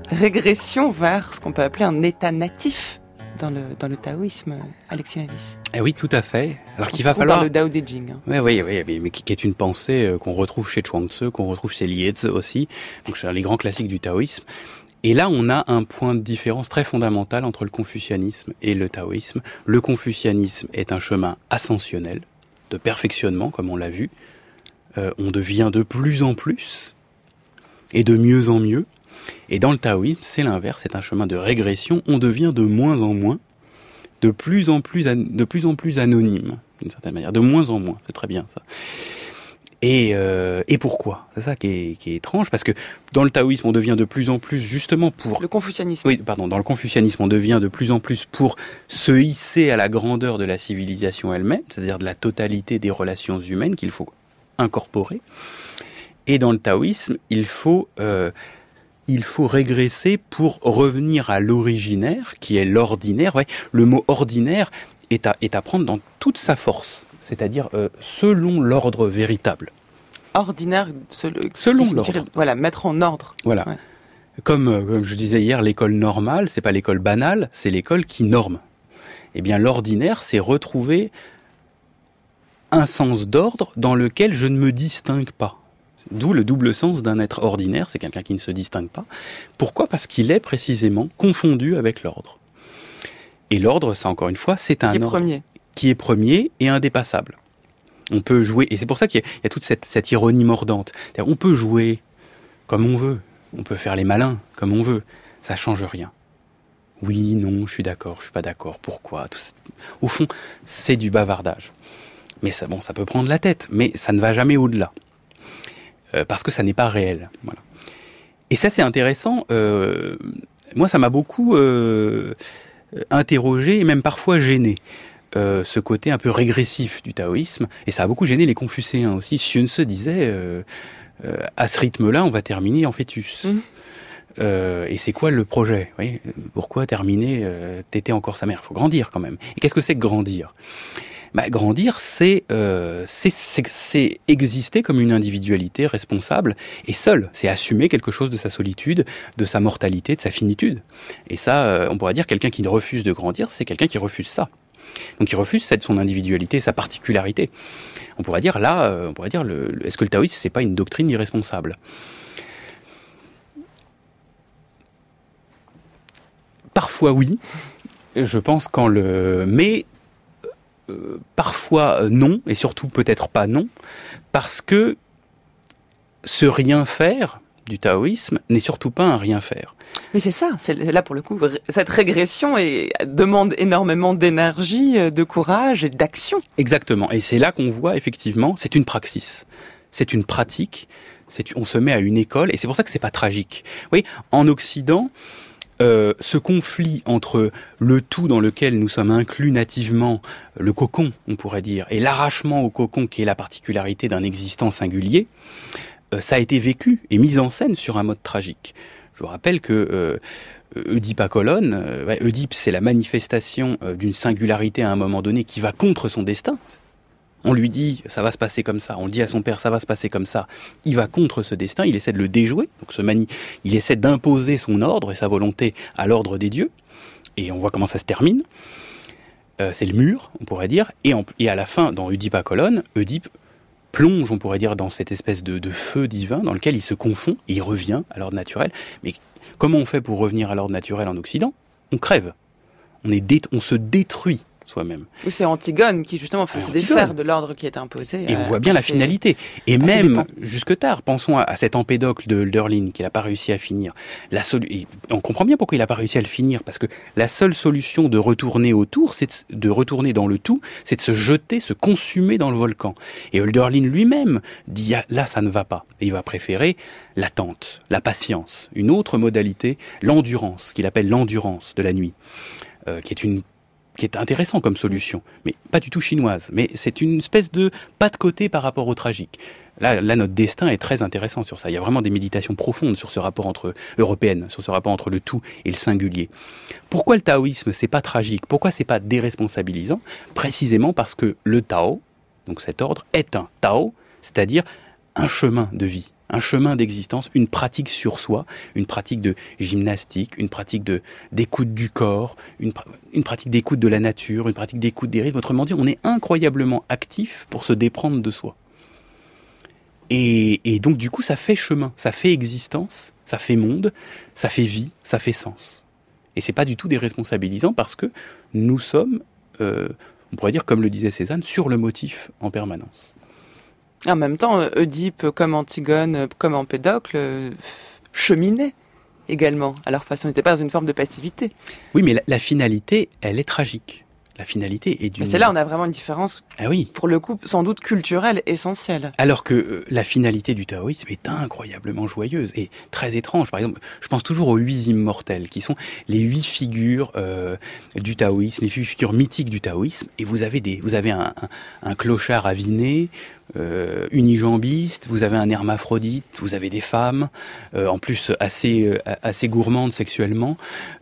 régression vers ce qu'on peut appeler un état natif dans le, dans le taoïsme, Alexis Navis. Eh oui, tout à fait. Alors qu'il va falloir. Dans le Dao De Jing. Hein. Oui, oui, oui, mais qui, est une pensée euh, qu'on retrouve chez Chuang Tzu, qu'on retrouve chez Lietz aussi, donc chez les grands classiques du taoïsme. Et là, on a un point de différence très fondamental entre le confucianisme et le taoïsme. Le confucianisme est un chemin ascensionnel, de perfectionnement, comme on l'a vu, euh, on devient de plus en plus et de mieux en mieux. Et dans le taoïsme, c'est l'inverse, c'est un chemin de régression, on devient de moins en moins, de plus en plus, de plus, en plus anonyme, d'une certaine manière, de moins en moins, c'est très bien ça. Et, euh, et pourquoi? C'est ça qui est, qui est, étrange, parce que dans le taoïsme, on devient de plus en plus justement pour... Le confucianisme. Oui, pardon, dans le confucianisme, on devient de plus en plus pour se hisser à la grandeur de la civilisation elle-même, c'est-à-dire de la totalité des relations humaines qu'il faut incorporé. Et dans le taoïsme, il faut, euh, il faut régresser pour revenir à l'originaire, qui est l'ordinaire. Ouais, le mot ordinaire est à, est à prendre dans toute sa force, c'est-à-dire euh, selon l'ordre véritable. Ordinaire, selon l'ordre. Voilà, mettre en ordre. Voilà. Comme, euh, comme je disais hier, l'école normale, c'est pas l'école banale, c'est l'école qui norme. Eh bien, l'ordinaire, c'est retrouver un sens d'ordre dans lequel je ne me distingue pas. D'où le double sens d'un être ordinaire, c'est quelqu'un qui ne se distingue pas. Pourquoi? Parce qu'il est précisément confondu avec l'ordre. Et l'ordre, ça encore une fois, c'est un qui est ordre premier? qui est premier et indépassable. On peut jouer, et c'est pour ça qu'il y, a toute cette, ironie mordante. On peut jouer comme on veut, on peut faire les malins comme on veut, ça change rien. Oui, non, je suis d'accord, je suis pas d'accord, pourquoi? Au fond, c'est du bavardage. Mais ça, bon, ça peut prendre la tête, mais ça ne va jamais au-delà. Euh, parce que ça n'est pas réel. Voilà. Et ça, c'est intéressant. Euh, moi, ça m'a beaucoup euh, interrogé et même parfois gêné. ce côté un peu régressif du taoïsme, et ça a beaucoup gêné les confucéens aussi. Xun se disait, euh, à ce rythme-là, on va terminer en fœtus. Euh, et c'est quoi le projet Pourquoi terminer T'étais encore sa mère? Il faut grandir quand même. Et qu'est-ce que c'est que grandir? Bah, Grandir, c'est euh, c'est- exister comme une individualité responsable et seule. C'est assumer quelque chose de sa solitude, de sa mortalité, de sa finitude. Et ça, euh, on pourrait dire quelqu'un qui refuse de grandir, c'est quelqu'un qui refuse ça. Donc il refuse cette, son individualité, sa particularité. On pourrait dire là, euh, on pourrait dire, est-ce que le taoïsme c'est pas une doctrine irresponsable? Parfois oui, je pense quand le, mais euh, parfois euh, non et surtout peut-être pas non parce que ce rien faire du taoïsme n'est surtout pas un rien faire. Mais c'est ça, c'est là pour le coup, cette régression est- demande énormément d'énergie, euh, de courage et d'action. Exactement. Et c'est là qu'on voit effectivement, c'est une praxis, c'est une pratique. On se met à une école, et c'est pour ça que c'est pas tragique. Oui, en Occident, euh, ce conflit entre le tout dans lequel nous sommes inclus nativement, le cocon, on pourrait dire, et l'arrachement au cocon qui est la particularité d'un existant singulier, euh, ça a été vécu et mis en scène sur un mode tragique. Je vous rappelle que euh, Oedipe à Colonne, euh, Oedipe c'est la manifestation d'une singularité à un moment donné qui va contre son destin. On lui dit ça va se passer comme ça, on dit à son père ça va se passer comme ça. Il va contre ce destin, il essaie de le déjouer, donc ce mani, il essaie d'imposer son ordre et sa volonté à l'ordre des dieux. Et on voit comment ça se termine. Euh, c'est le mur, on pourrait dire. Et, à la fin, dans Oedipe à Colonne, Oedipe plonge, on pourrait dire, dans cette espèce de, feu divin dans lequel il se confond et il revient à l'ordre naturel. Mais comment on fait pour revenir à l'ordre naturel en Occident? On crève. On se détruit soi-même. Ou c'est Antigone qui justement fait se Antigone. défaire de l'ordre qui est imposé. Et on euh, voit bien la finalité. Et même jusque tard, pensons à, à cet empédocle de Hölderlin qu'il n'a pas réussi à finir. La solu- et on comprend bien pourquoi il n'a pas réussi à le finir, parce que la seule solution de retourner autour, c'est de, de retourner dans le tout, c'est de se jeter, se consumer dans le volcan. Et Hölderlin lui-même dit Ah, là, ça ne va pas. Et il va préférer l'attente, la patience, une autre modalité, l'endurance, qu'il appelle l'endurance de la nuit, euh, qui est une qui est intéressant comme solution, mais pas du tout chinoise. Mais c'est une espèce de pas de côté par rapport au tragique. Là, notre destin est très intéressant sur ça. Il y a vraiment des méditations profondes sur ce rapport entre européenne, sur ce rapport entre le tout et le singulier. Pourquoi le taoïsme c'est pas tragique? Pourquoi c'est pas déresponsabilisant? Précisément parce que le Tao, donc cet ordre, est un Tao, c'est-à-dire un chemin de vie, un chemin d'existence, une pratique sur soi, une pratique de gymnastique, une pratique d'écoute du corps, une pratique d'écoute de la nature, une pratique d'écoute des rythmes. Autrement dit, on est incroyablement actif pour se déprendre de soi. Et, et donc du coup, ça fait chemin, ça fait existence, ça fait monde, ça fait vie, ça fait sens. Et c'est pas du tout déresponsabilisant parce que nous sommes, euh, on pourrait dire, comme le disait Cézanne, sur le motif en permanence. En même temps, euh, Oedipe, comme Antigone, euh, comme Empédocle, euh, cheminaient également à leur façon. Ils n'étaient pas dans une forme de passivité. Oui, mais la, la finalité, elle est tragique. La finalité est. Mais c'est là on a vraiment une différence, Ah oui. pour le coup, sans doute culturelle, essentielle. Alors que euh, la finalité du taoïsme est incroyablement joyeuse et très étrange. Par exemple, je pense toujours aux huit immortels, qui sont les huit figures euh, du taoïsme, les huit figures mythiques du taoïsme. Et vous avez des, vous avez un, un, un clochard aviné, euh, unijambiste, vous avez un hermaphrodite, vous avez des femmes, euh, en plus assez euh, assez gourmandes sexuellement.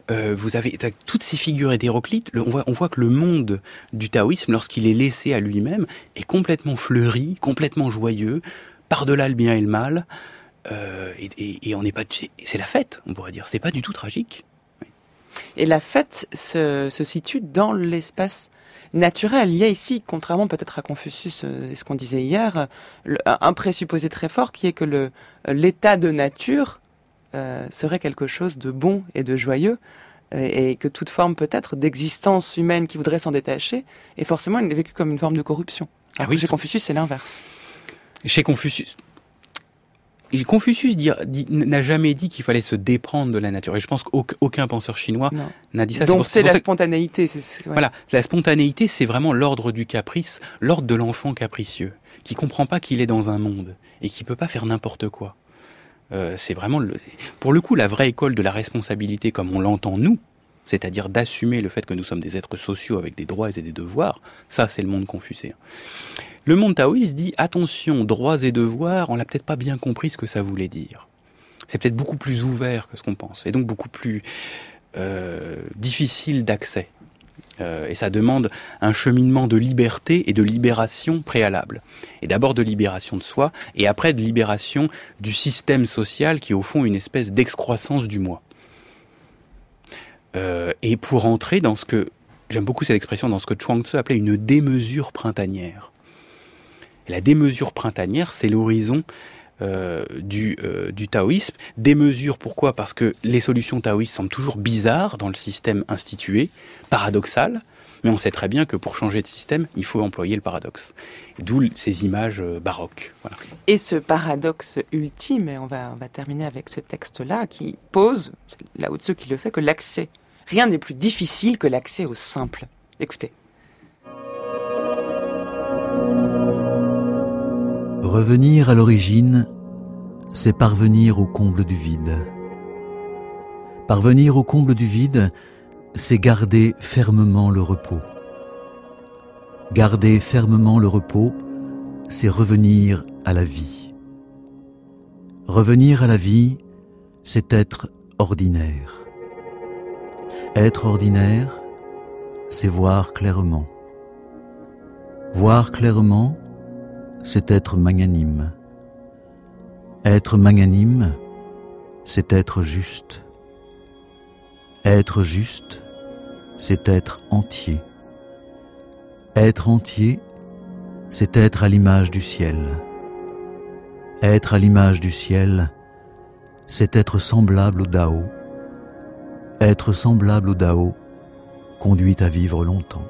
Euh, vous avez toutes ces figures hétéroclites. On voit on voit que le monde du taoïsme, lorsqu'il est laissé à lui-même, est complètement fleuri, complètement joyeux, par-delà le bien et le mal. Euh, et, et- et on n'est pas, c'est la fête, on pourrait dire. C'est pas du tout tragique. Et la fête se, se situe dans l'espace naturel. Il y a ici, contrairement peut-être à Confucius euh, et ce qu'on disait hier, un présupposé très fort qui est que l'état de nature euh, serait quelque chose de bon et de joyeux euh, et que toute forme peut-être d'existence humaine qui voudrait s'en détacher est forcément vécue comme une forme de corruption. Ah oui, chez Confucius, c'est l'inverse. Chez Confucius, Confucius n'a jamais dit qu'il fallait se déprendre de la nature. Et je pense qu'aucun penseur chinois n'a dit ça. Donc c'est la ça que- spontanéité. ouais. Voilà, la spontanéité, c'est vraiment l'ordre du caprice, l'ordre de l'enfant capricieux, qui comprend pas qu'il est dans un monde et qui peut pas faire n'importe quoi. Euh, c'est vraiment, le, pour le coup, la vraie école de la responsabilité, comme on l'entend nous, c'est-à-dire d'assumer le fait que nous sommes des êtres sociaux avec des droits et des devoirs, ça c'est le monde confucéen. Le monde taoïste dit attention, droits et devoirs, on l'a peut-être pas bien compris ce que ça voulait dire. C'est peut-être beaucoup plus ouvert que ce qu'on pense, et donc beaucoup plus euh, difficile d'accès. Euh, et ça demande un cheminement de liberté et de libération préalable. Et d'abord de libération de soi, et après de libération du système social qui est au fond une espèce d'excroissance du moi. Euh, et pour entrer dans ce que, j'aime beaucoup cette expression, dans ce que Chuang Tzu appelait une démesure printanière. la démesure printanière, c'est l'horizon euh, du, euh, du taoïsme. Démesure, pourquoi? Parce que les solutions taoïstes semblent toujours bizarres dans le système institué, paradoxales, mais on sait très bien que pour changer de système, il faut employer le paradoxe. D'où ces images baroques. Voilà. Et ce paradoxe ultime, et on va, on va terminer avec ce texte-là, qui pose, là au-dessus qui le fait, que l'accès Rien n'est plus difficile que l'accès au simple. Écoutez. Revenir à l'origine, c'est parvenir au comble du vide. Parvenir au comble du vide, c'est garder fermement le repos. Garder fermement le repos, c'est revenir à la vie. Revenir à la vie, c'est être ordinaire. Être ordinaire, c'est voir clairement. Voir clairement, c'est être magnanime. Être magnanime, c'est être juste. Être juste, c'est être entier. Être entier, c'est être à l'image du ciel. Être à l'image du ciel, c'est être semblable au Dao être semblable au Dao conduit à vivre longtemps.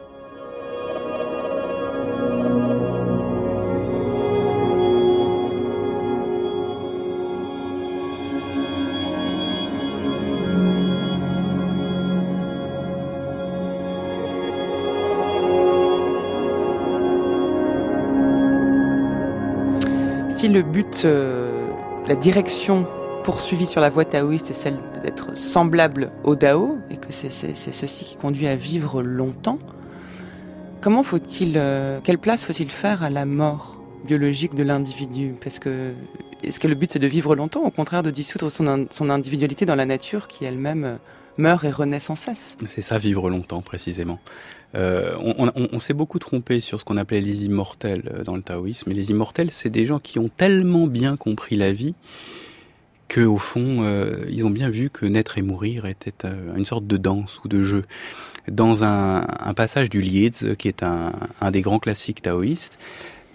Le but, euh, la direction poursuivie sur la voie taoïste est celle d'être semblable au Dao, et que c'est ceci qui conduit à vivre longtemps, comment faut-il, euh, quelle place faut-il faire à la mort biologique de l'individu? Parce que est-ce que le but c'est de vivre longtemps, au contraire de dissoudre son, son individualité dans la nature qui elle-même euh, meurt et renaît sans cesse C'est ça, vivre longtemps précisément. Euh, on, s'est beaucoup trompé sur ce qu'on appelait les immortels dans le taoïsme. Et les immortels, c'est des gens qui ont tellement bien compris la vie que au fond, euh, ils ont bien vu que naître et mourir était euh, une sorte de danse ou de jeu. Dans un, passage du Lietz, qui est un, des grands classiques taoïstes,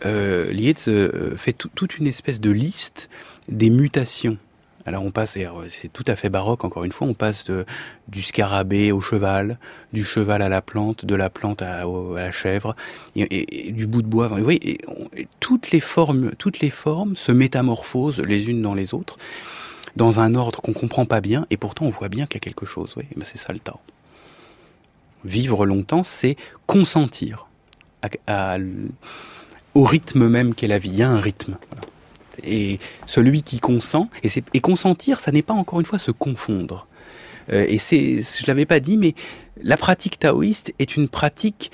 euh, euh, fait toute une espèce de liste des mutations. Alors on passe, c'est tout à fait baroque encore une fois, on passe du scarabée au cheval, du cheval à la plante, de la plante à, la chèvre, et, du bout de bois. Vous voyez, toutes les formes, toutes les formes se métamorphosent les unes dans les autres dans un ordre qu'on comprend pas bien, et pourtant on voit bien qu'il y a quelque chose. Oui, ben c'est ça le Tao. Vivre longtemps, c'est consentir au rythme même qu'est la vie. Il y a un rythme. Et celui qui consent, et, consentir, ça n'est pas encore une fois se confondre. Euh, et c'est, je l'avais pas dit, mais la pratique taoïste est une pratique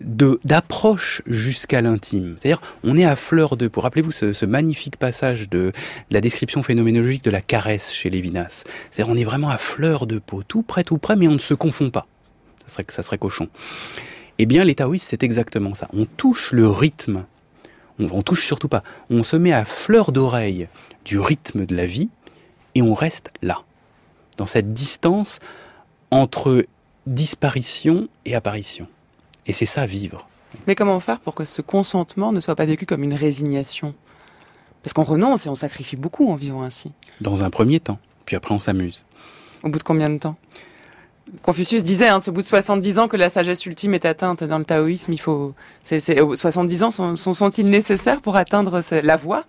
d'approche jusqu'à l'intime. C'est-à-dire, on est à fleur de peau. Rappelez-vous ce, magnifique passage de, la description phénoménologique de la caresse chez Lévinas. C'est-à-dire, on est vraiment à fleur de peau, tout près, tout près, mais on ne se confond pas. Ça serait, ça serait cochon. Eh bien, les taoïstes, c'est exactement ça. On touche le rythme. On, on touche surtout pas. On se met à fleur d'oreille du rythme de la vie et on reste là, dans cette distance entre disparition et apparition. Et c'est ça vivre. Mais comment faire pour que ce consentement ne soit pas vécu comme une résignation? Parce qu'on renonce et on sacrifie beaucoup en vivant ainsi. Dans un premier temps, puis après on s'amuse. Au bout de combien de temps? Confucius disait, hein, c'est au bout de 70 ans que la sagesse ultime est atteinte dans le taoïsme. Il faut, c'est, 70 ans sont, sont-ils nécessaires pour atteindre la voie?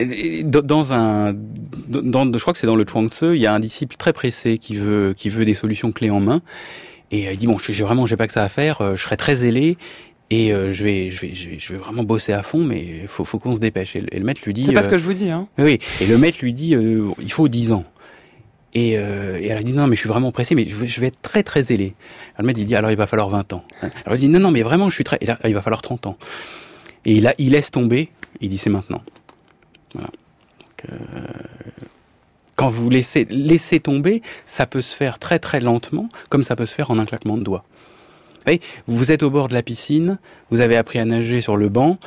Dans un, dans, je crois que c'est dans le Chuang Tzu, il y a un disciple très pressé qui veut, qui veut des solutions clés en main. Et il dit bon, j'ai vraiment, j'ai pas que ça à faire. Euh, je serai très zélé et euh, je vais, je vais, je vais, vraiment bosser à fond, mais faut, faut qu'on se dépêche. Et, le maître lui dit. C'est pas ce que je vous dis, hein. Oui. Et le maître lui dit, il faut 10 ans. Et, euh, et elle a dit non mais je suis vraiment pressé, mais je vais, être très très zélé. Elle m'a dit alors il va falloir 20 ans. Alors elle dit non non mais vraiment je suis très, il va falloir 30 ans. Et il laisse tomber, il dit c'est maintenant. Euh, quand vous laissez, laissez tomber, ça peut se faire très très lentement, comme ça peut se faire en un claquement de doigts. Vous êtes au bord de la piscine, vous avez appris à nager sur le banc,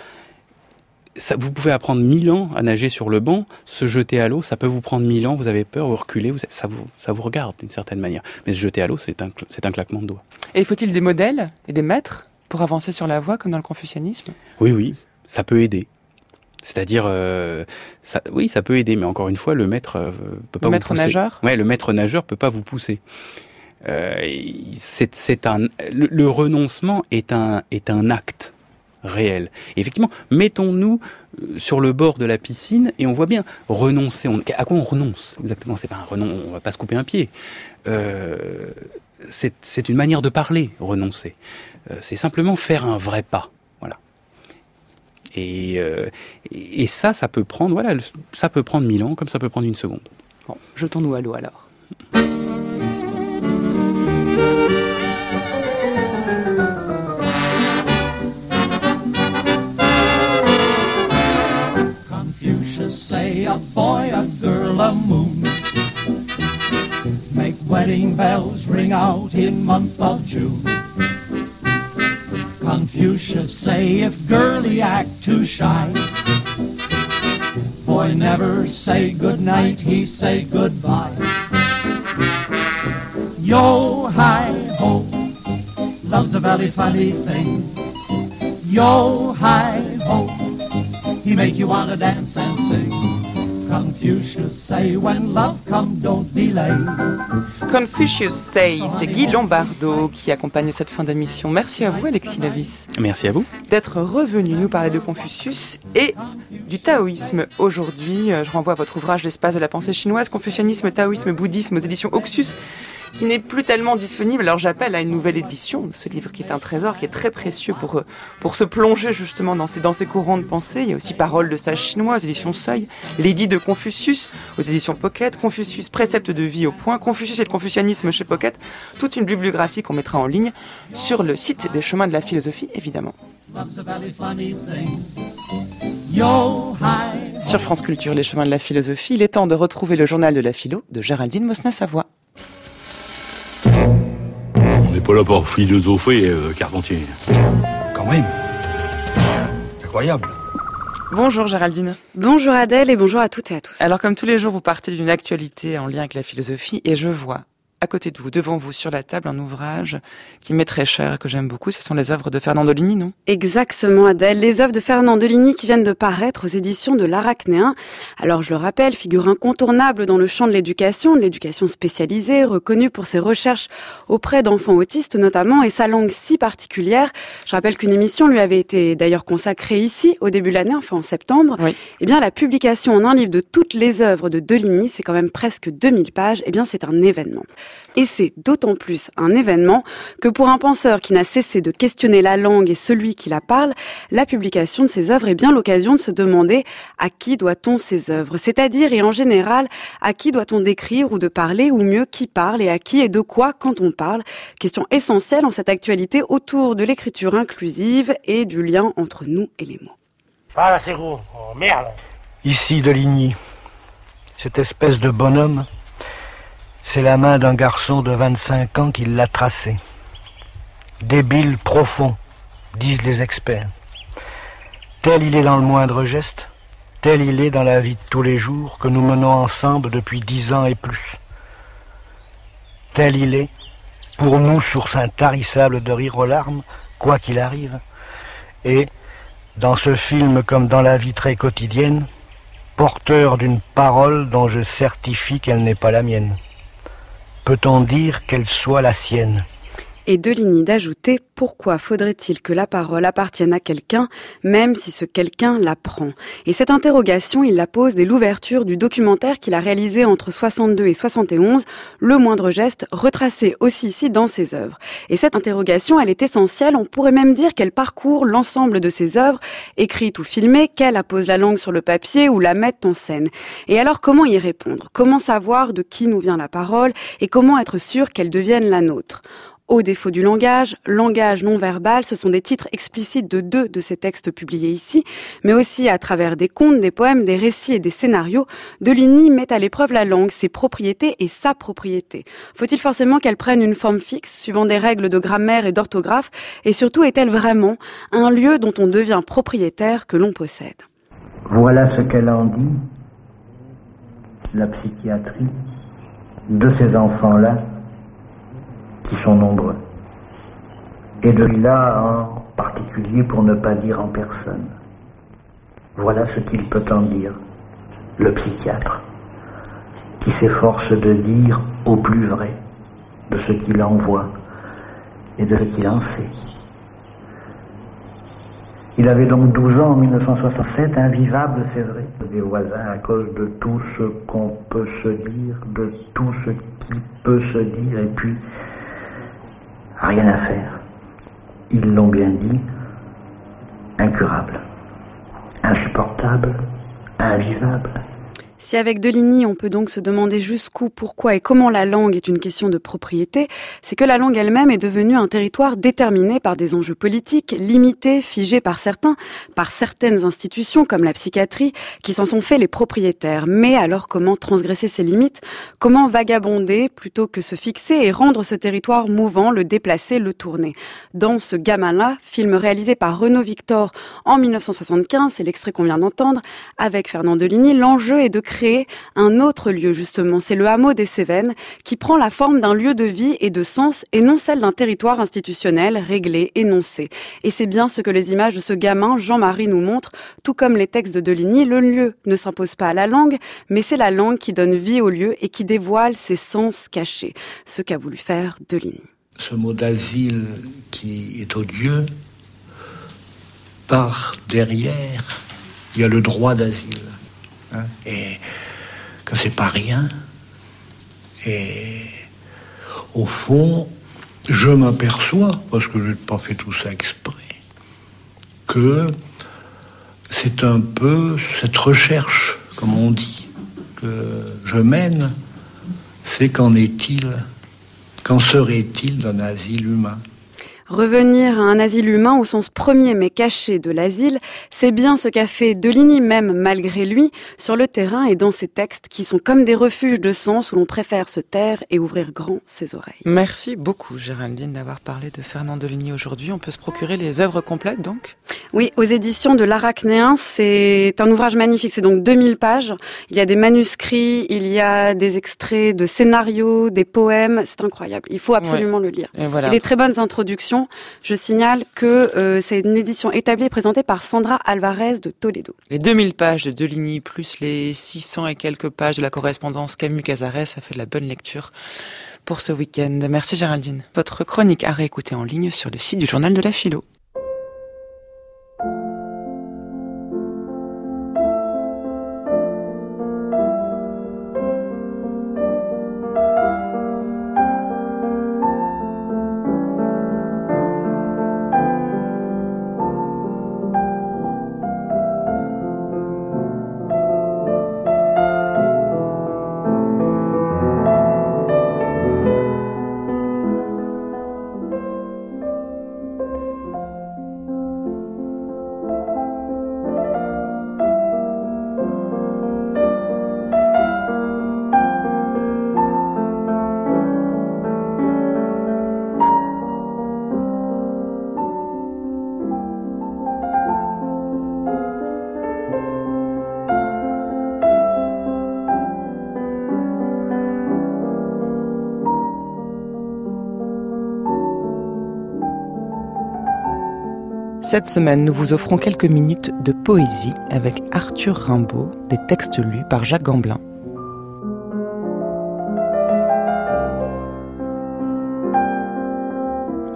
ça, vous pouvez apprendre mille ans à nager sur le banc, se jeter à l'eau, ça peut vous prendre mille ans, vous avez peur, vous reculez, vous, ça, vous, ça vous regarde d'une certaine manière. Mais se jeter à l'eau, c'est un, c'est un claquement de doigts. Et faut-il des modèles et des maîtres pour avancer sur la voie, comme dans le confucianisme? Oui, oui, ça peut aider. C'est-à-dire, euh, ça, oui, ça peut aider, mais encore une fois, le maître euh, peut pas Le vous maître pousser. nageur? Ouais, le maître nageur peut pas vous pousser. Euh, c'est, c'est un, le, le renoncement est un, est un acte réel. Et effectivement, mettons-nous euh, sur le bord de la piscine et on voit bien renoncer. On, à quoi on renonce exactement? C'est pas un renon, on va pas se couper un pied. Euh, c'est, une manière de parler, renoncer. Euh, c'est simplement faire un vrai pas. Et, ça, ça peut prendre, voilà, ça peut prendre mille ans, comme ça peut prendre une seconde. Bon, jetons-nous à l'eau alors. A boy, a girl, a moon. Make wedding bells ring out in month of June. Confucius say if girlie act too shy, boy never say good night, he say goodbye. Yo hi ho, love's a very funny thing. Yo hi ho, he make you wanna dance and sing. Confucius say when love come, don't delay. Confucius Say, c'est Guy Lombardo qui accompagne cette fin d'émission. Merci à vous, Alexis Davis, Merci à vous. d'être revenu nous parler de Confucius et du taoïsme aujourd'hui. Euh, Je renvoie à votre ouvrage L'espace de la pensée chinoise, Confucianisme, taoïsme, bouddhisme aux éditions Oxus qui n'est plus tellement disponible. Alors j'appelle à une nouvelle édition de ce livre qui est un trésor, qui est très précieux pour, euh, pour se plonger justement dans ces, dans ces courants de pensée. Il y a aussi Paroles de sage chinois aux éditions Seuil, Lady de Confucius aux éditions Pocket, Confucius, précepte de vie au point, Confucius et le confucianisme chez Pocket. Toute une bibliographie qu'on mettra en ligne sur le site des chemins de la philosophie, évidemment. Sur France Culture, les chemins de la philosophie, il est temps de retrouver le journal de la philo de Géraldine Mosna-Savoie. N'est pas là pour philosopher, euh, Carpentier. Quand même. Incroyable. Bonjour Géraldine. Bonjour Adèle et bonjour à toutes et à tous. Alors comme tous les jours, vous partez d'une actualité en lien avec la philosophie et je vois à côté de vous, devant vous, sur la table, un ouvrage qui m'est très cher et que j'aime beaucoup. Ce sont les œuvres de Fernando Ligny, non? Exactement Adèle, les œuvres de Fernand Deligny qui viennent de paraître aux éditions de l'Arachnéen. Alors je le rappelle, figure incontournable dans le champ de l'éducation, de l'éducation spécialisée, reconnue pour ses recherches auprès d'enfants autistes notamment et sa langue si particulière. Je rappelle qu'une émission lui avait été d'ailleurs consacrée ici au début de l'année, enfin en septembre. Oui. Eh bien la publication en un livre de toutes les œuvres de Deligny, c'est quand même presque 2000 pages, eh bien c'est un événement. Et c'est d'autant plus un événement que pour un penseur qui n'a cessé de questionner la langue et celui qui la parle, la publication de ces œuvres est bien l'occasion de se demander à qui doit-on ces œuvres, c'est-à-dire et en général à qui doit-on décrire ou de parler, ou mieux qui parle et à qui et de quoi quand on parle. Question essentielle en cette actualité autour de l'écriture inclusive et du lien entre nous et les mots. Ah là c'est gros, oh merde Ici de Ligny, cette espèce de bonhomme, c'est la main d'un garçon de 25 ans qui l'a tracé. Débile profond, disent les experts. Tel il est dans le moindre geste, tel il est dans la vie de tous les jours que nous menons ensemble depuis dix ans et plus. Tel il est, pour nous, source intarissable de rire aux larmes, quoi qu'il arrive, et, dans ce film comme dans la vie très quotidienne, porteur d'une parole dont je certifie qu'elle n'est pas la mienne. Peut-on dire qu'elle soit la sienne? Et Deligny d'ajouter pourquoi faudrait-il que la parole appartienne à quelqu'un, même si ce quelqu'un la prend. Et cette interrogation, il la pose dès l'ouverture du documentaire qu'il a réalisé entre 62 et 71, Le moindre geste, retracé aussi ici dans ses œuvres. Et cette interrogation, elle est essentielle, on pourrait même dire qu'elle parcourt l'ensemble de ses œuvres, écrites ou filmées, qu'elle appose la langue sur le papier ou la mette en scène. Et alors comment y répondre? Comment savoir de qui nous vient la parole? Et comment être sûr qu'elle devienne la nôtre? Au défaut du langage, langage non verbal, ce sont des titres explicites de deux de ces textes publiés ici, mais aussi à travers des contes, des poèmes, des récits et des scénarios, Deligny met à l'épreuve la langue, ses propriétés et sa propriété. Faut-il forcément qu'elle prenne une forme fixe, suivant des règles de grammaire et d'orthographe, et surtout est-elle vraiment un lieu dont on devient propriétaire que l'on possède? Voilà ce qu'elle en dit, la psychiatrie, de ces enfants-là qui sont nombreux. Et de là en particulier pour ne pas dire en personne. Voilà ce qu'il peut en dire, le psychiatre, qui s'efforce de dire au plus vrai de ce qu'il en voit et de ce qu'il en sait. Il avait donc 12 ans en 1967, invivable, c'est vrai, des voisins à cause de tout ce qu'on peut se dire, de tout ce qui peut se dire, et puis rien à faire. Ils l'ont bien dit, incurable, insupportable, invivable. Si avec Deligny, on peut donc se demander jusqu'où, pourquoi et comment la langue est une question de propriété, c'est que la langue elle-même est devenue un territoire déterminé par des enjeux politiques, limités, figés par certains, par certaines institutions comme la psychiatrie, qui s'en sont fait les propriétaires. Mais alors comment transgresser ces limites? Comment vagabonder plutôt que se fixer et rendre ce territoire mouvant, le déplacer, le tourner? Dans ce gamin-là, film réalisé par Renaud Victor en 1975, c'est l'extrait qu'on vient d'entendre, avec Fernand Deligny, l'enjeu est de créer un autre lieu justement. C'est le hameau des Cévennes qui prend la forme d'un lieu de vie et de sens et non celle d'un territoire institutionnel réglé, énoncé. Et c'est bien ce que les images de ce gamin Jean-Marie nous montrent, tout comme les textes de Deligny. Le lieu ne s'impose pas à la langue, mais c'est la langue qui donne vie au lieu et qui dévoile ses sens cachés. Ce qu'a voulu faire Deligny. Ce mot d'asile qui est odieux, par derrière, il y a le droit d'asile. Hein, et que c'est pas rien. Et au fond, je m'aperçois, parce que je n'ai pas fait tout ça exprès, que c'est un peu cette recherche, comme on dit, que je mène, c'est qu'en est-il, qu'en serait-il d'un asile humain? Revenir à un asile humain au sens premier mais caché de l'asile, c'est bien ce qu'a fait Deligny même malgré lui sur le terrain et dans ses textes qui sont comme des refuges de sens où l'on préfère se taire et ouvrir grand ses oreilles. Merci beaucoup Géraldine d'avoir parlé de Fernand Deligny aujourd'hui. On peut se procurer les œuvres complètes donc? Oui, aux éditions de l'Arachnéen, c'est un ouvrage magnifique, c'est donc 2000 pages. Il y a des manuscrits, il y a des extraits de scénarios, des poèmes, c'est incroyable. Il faut absolument le lire. Et voilà. Et des très bonnes introductions je signale que euh, c'est une édition établie et présentée par Sandra Alvarez de Toledo. Les 2000 pages de Deligny plus les 600 et quelques pages de la correspondance Camus-Cazaret, ça fait de la bonne lecture pour ce week-end. Merci Géraldine. Votre chronique à réécouter en ligne sur le site du journal de la philo. Cette semaine, nous vous offrons quelques minutes de poésie avec Arthur Rimbaud, des textes lus par Jacques Gamblin.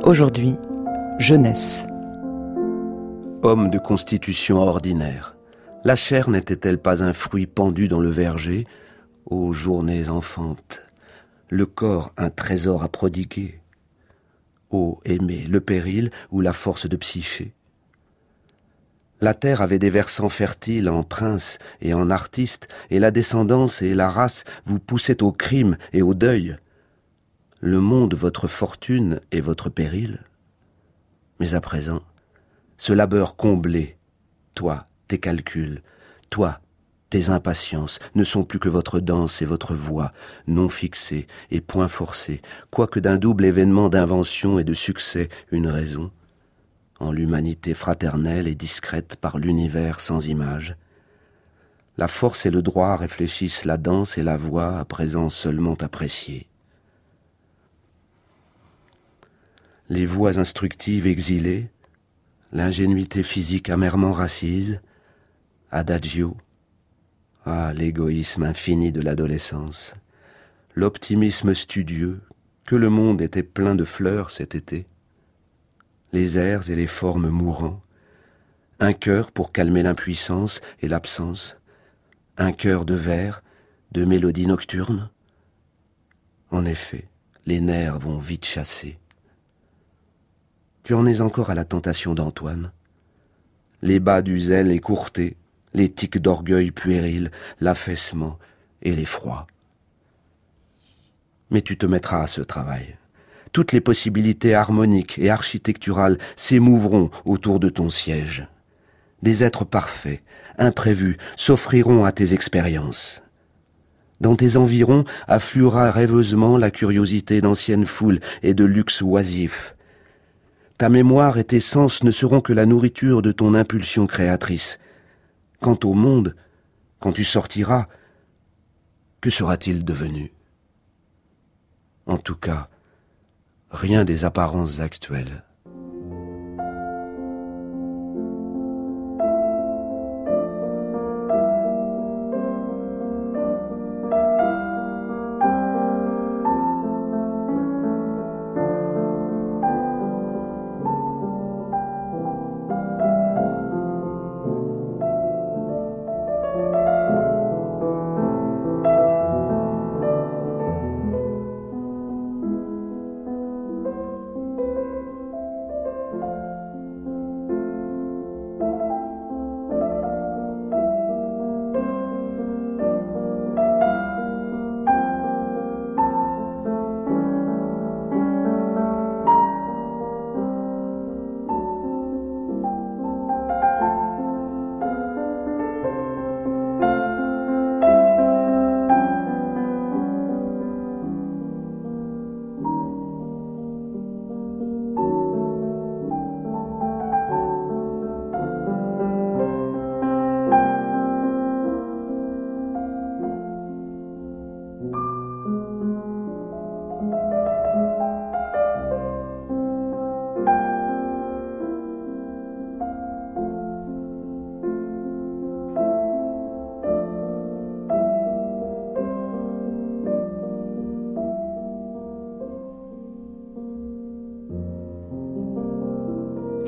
Aujourd'hui, jeunesse. Homme de constitution ordinaire, la chair n'était-elle pas un fruit pendu dans le verger? Ô journées enfantes, le corps un trésor à prodiguer Ô aimer, le péril ou la force de psyché? La terre avait des versants fertiles en prince et en artiste, et la descendance et la race vous poussaient au crime et au deuil. Le monde votre fortune et votre péril. Mais à présent, ce labeur comblé, toi, tes calculs, toi, tes impatiences ne sont plus que votre danse et votre voix, non fixées et point forcées, quoique d'un double événement d'invention et de succès une raison, en l'humanité fraternelle et discrète par l'univers sans image. La force et le droit réfléchissent la danse et la voix à présent seulement appréciées. Les voix instructives exilées, l'ingénuité physique amèrement racise, adagio, ah l'égoïsme infini de l'adolescence, l'optimisme studieux, que le monde était plein de fleurs cet été, les airs et les formes mourants, un cœur pour calmer l'impuissance et l'absence, un cœur de verre, de mélodies nocturnes. En effet, les nerfs vont vite chasser. Tu en es encore à la tentation d'Antoine. Les bas du zèle écourtés, les tics d'orgueil puéril, l'affaissement et l'effroi. Mais tu te mettras à ce travail toutes les possibilités harmoniques et architecturales s'émouvront autour de ton siège. Des êtres parfaits, imprévus, s'offriront à tes expériences. Dans tes environs affluera rêveusement la curiosité d'anciennes foules et de luxe oisifs. Ta mémoire et tes sens ne seront que la nourriture de ton impulsion créatrice. Quant au monde, quand tu sortiras, que sera-t-il devenu? En tout cas, rien des apparences actuelles.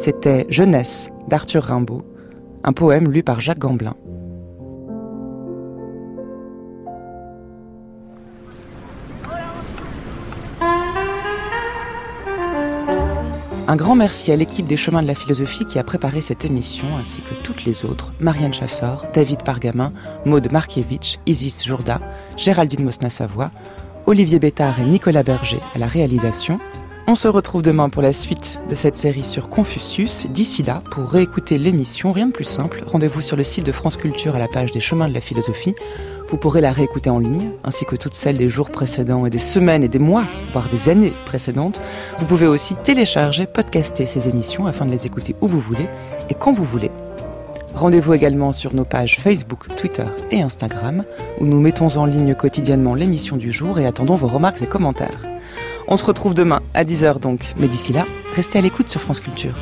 C'était Jeunesse d'Arthur Rimbaud, un poème lu par Jacques Gamblin. Un grand merci à l'équipe des Chemins de la Philosophie qui a préparé cette émission, ainsi que toutes les autres, Marianne Chassor, David Pargamin, Maude Markiewicz, Isis Jourda, Géraldine Mosna-Savoie, Olivier Bétard et Nicolas Berger à la réalisation, on se retrouve demain pour la suite de cette série sur Confucius. D'ici là, pour réécouter l'émission, rien de plus simple, rendez-vous sur le site de France Culture à la page des chemins de la philosophie. Vous pourrez la réécouter en ligne, ainsi que toutes celles des jours précédents et des semaines et des mois, voire des années précédentes. Vous pouvez aussi télécharger, podcaster ces émissions afin de les écouter où vous voulez et quand vous voulez. Rendez-vous également sur nos pages Facebook, Twitter et Instagram, où nous mettons en ligne quotidiennement l'émission du jour et attendons vos remarques et commentaires. On se retrouve demain à 10h donc. Mais d'ici là, restez à l'écoute sur France Culture.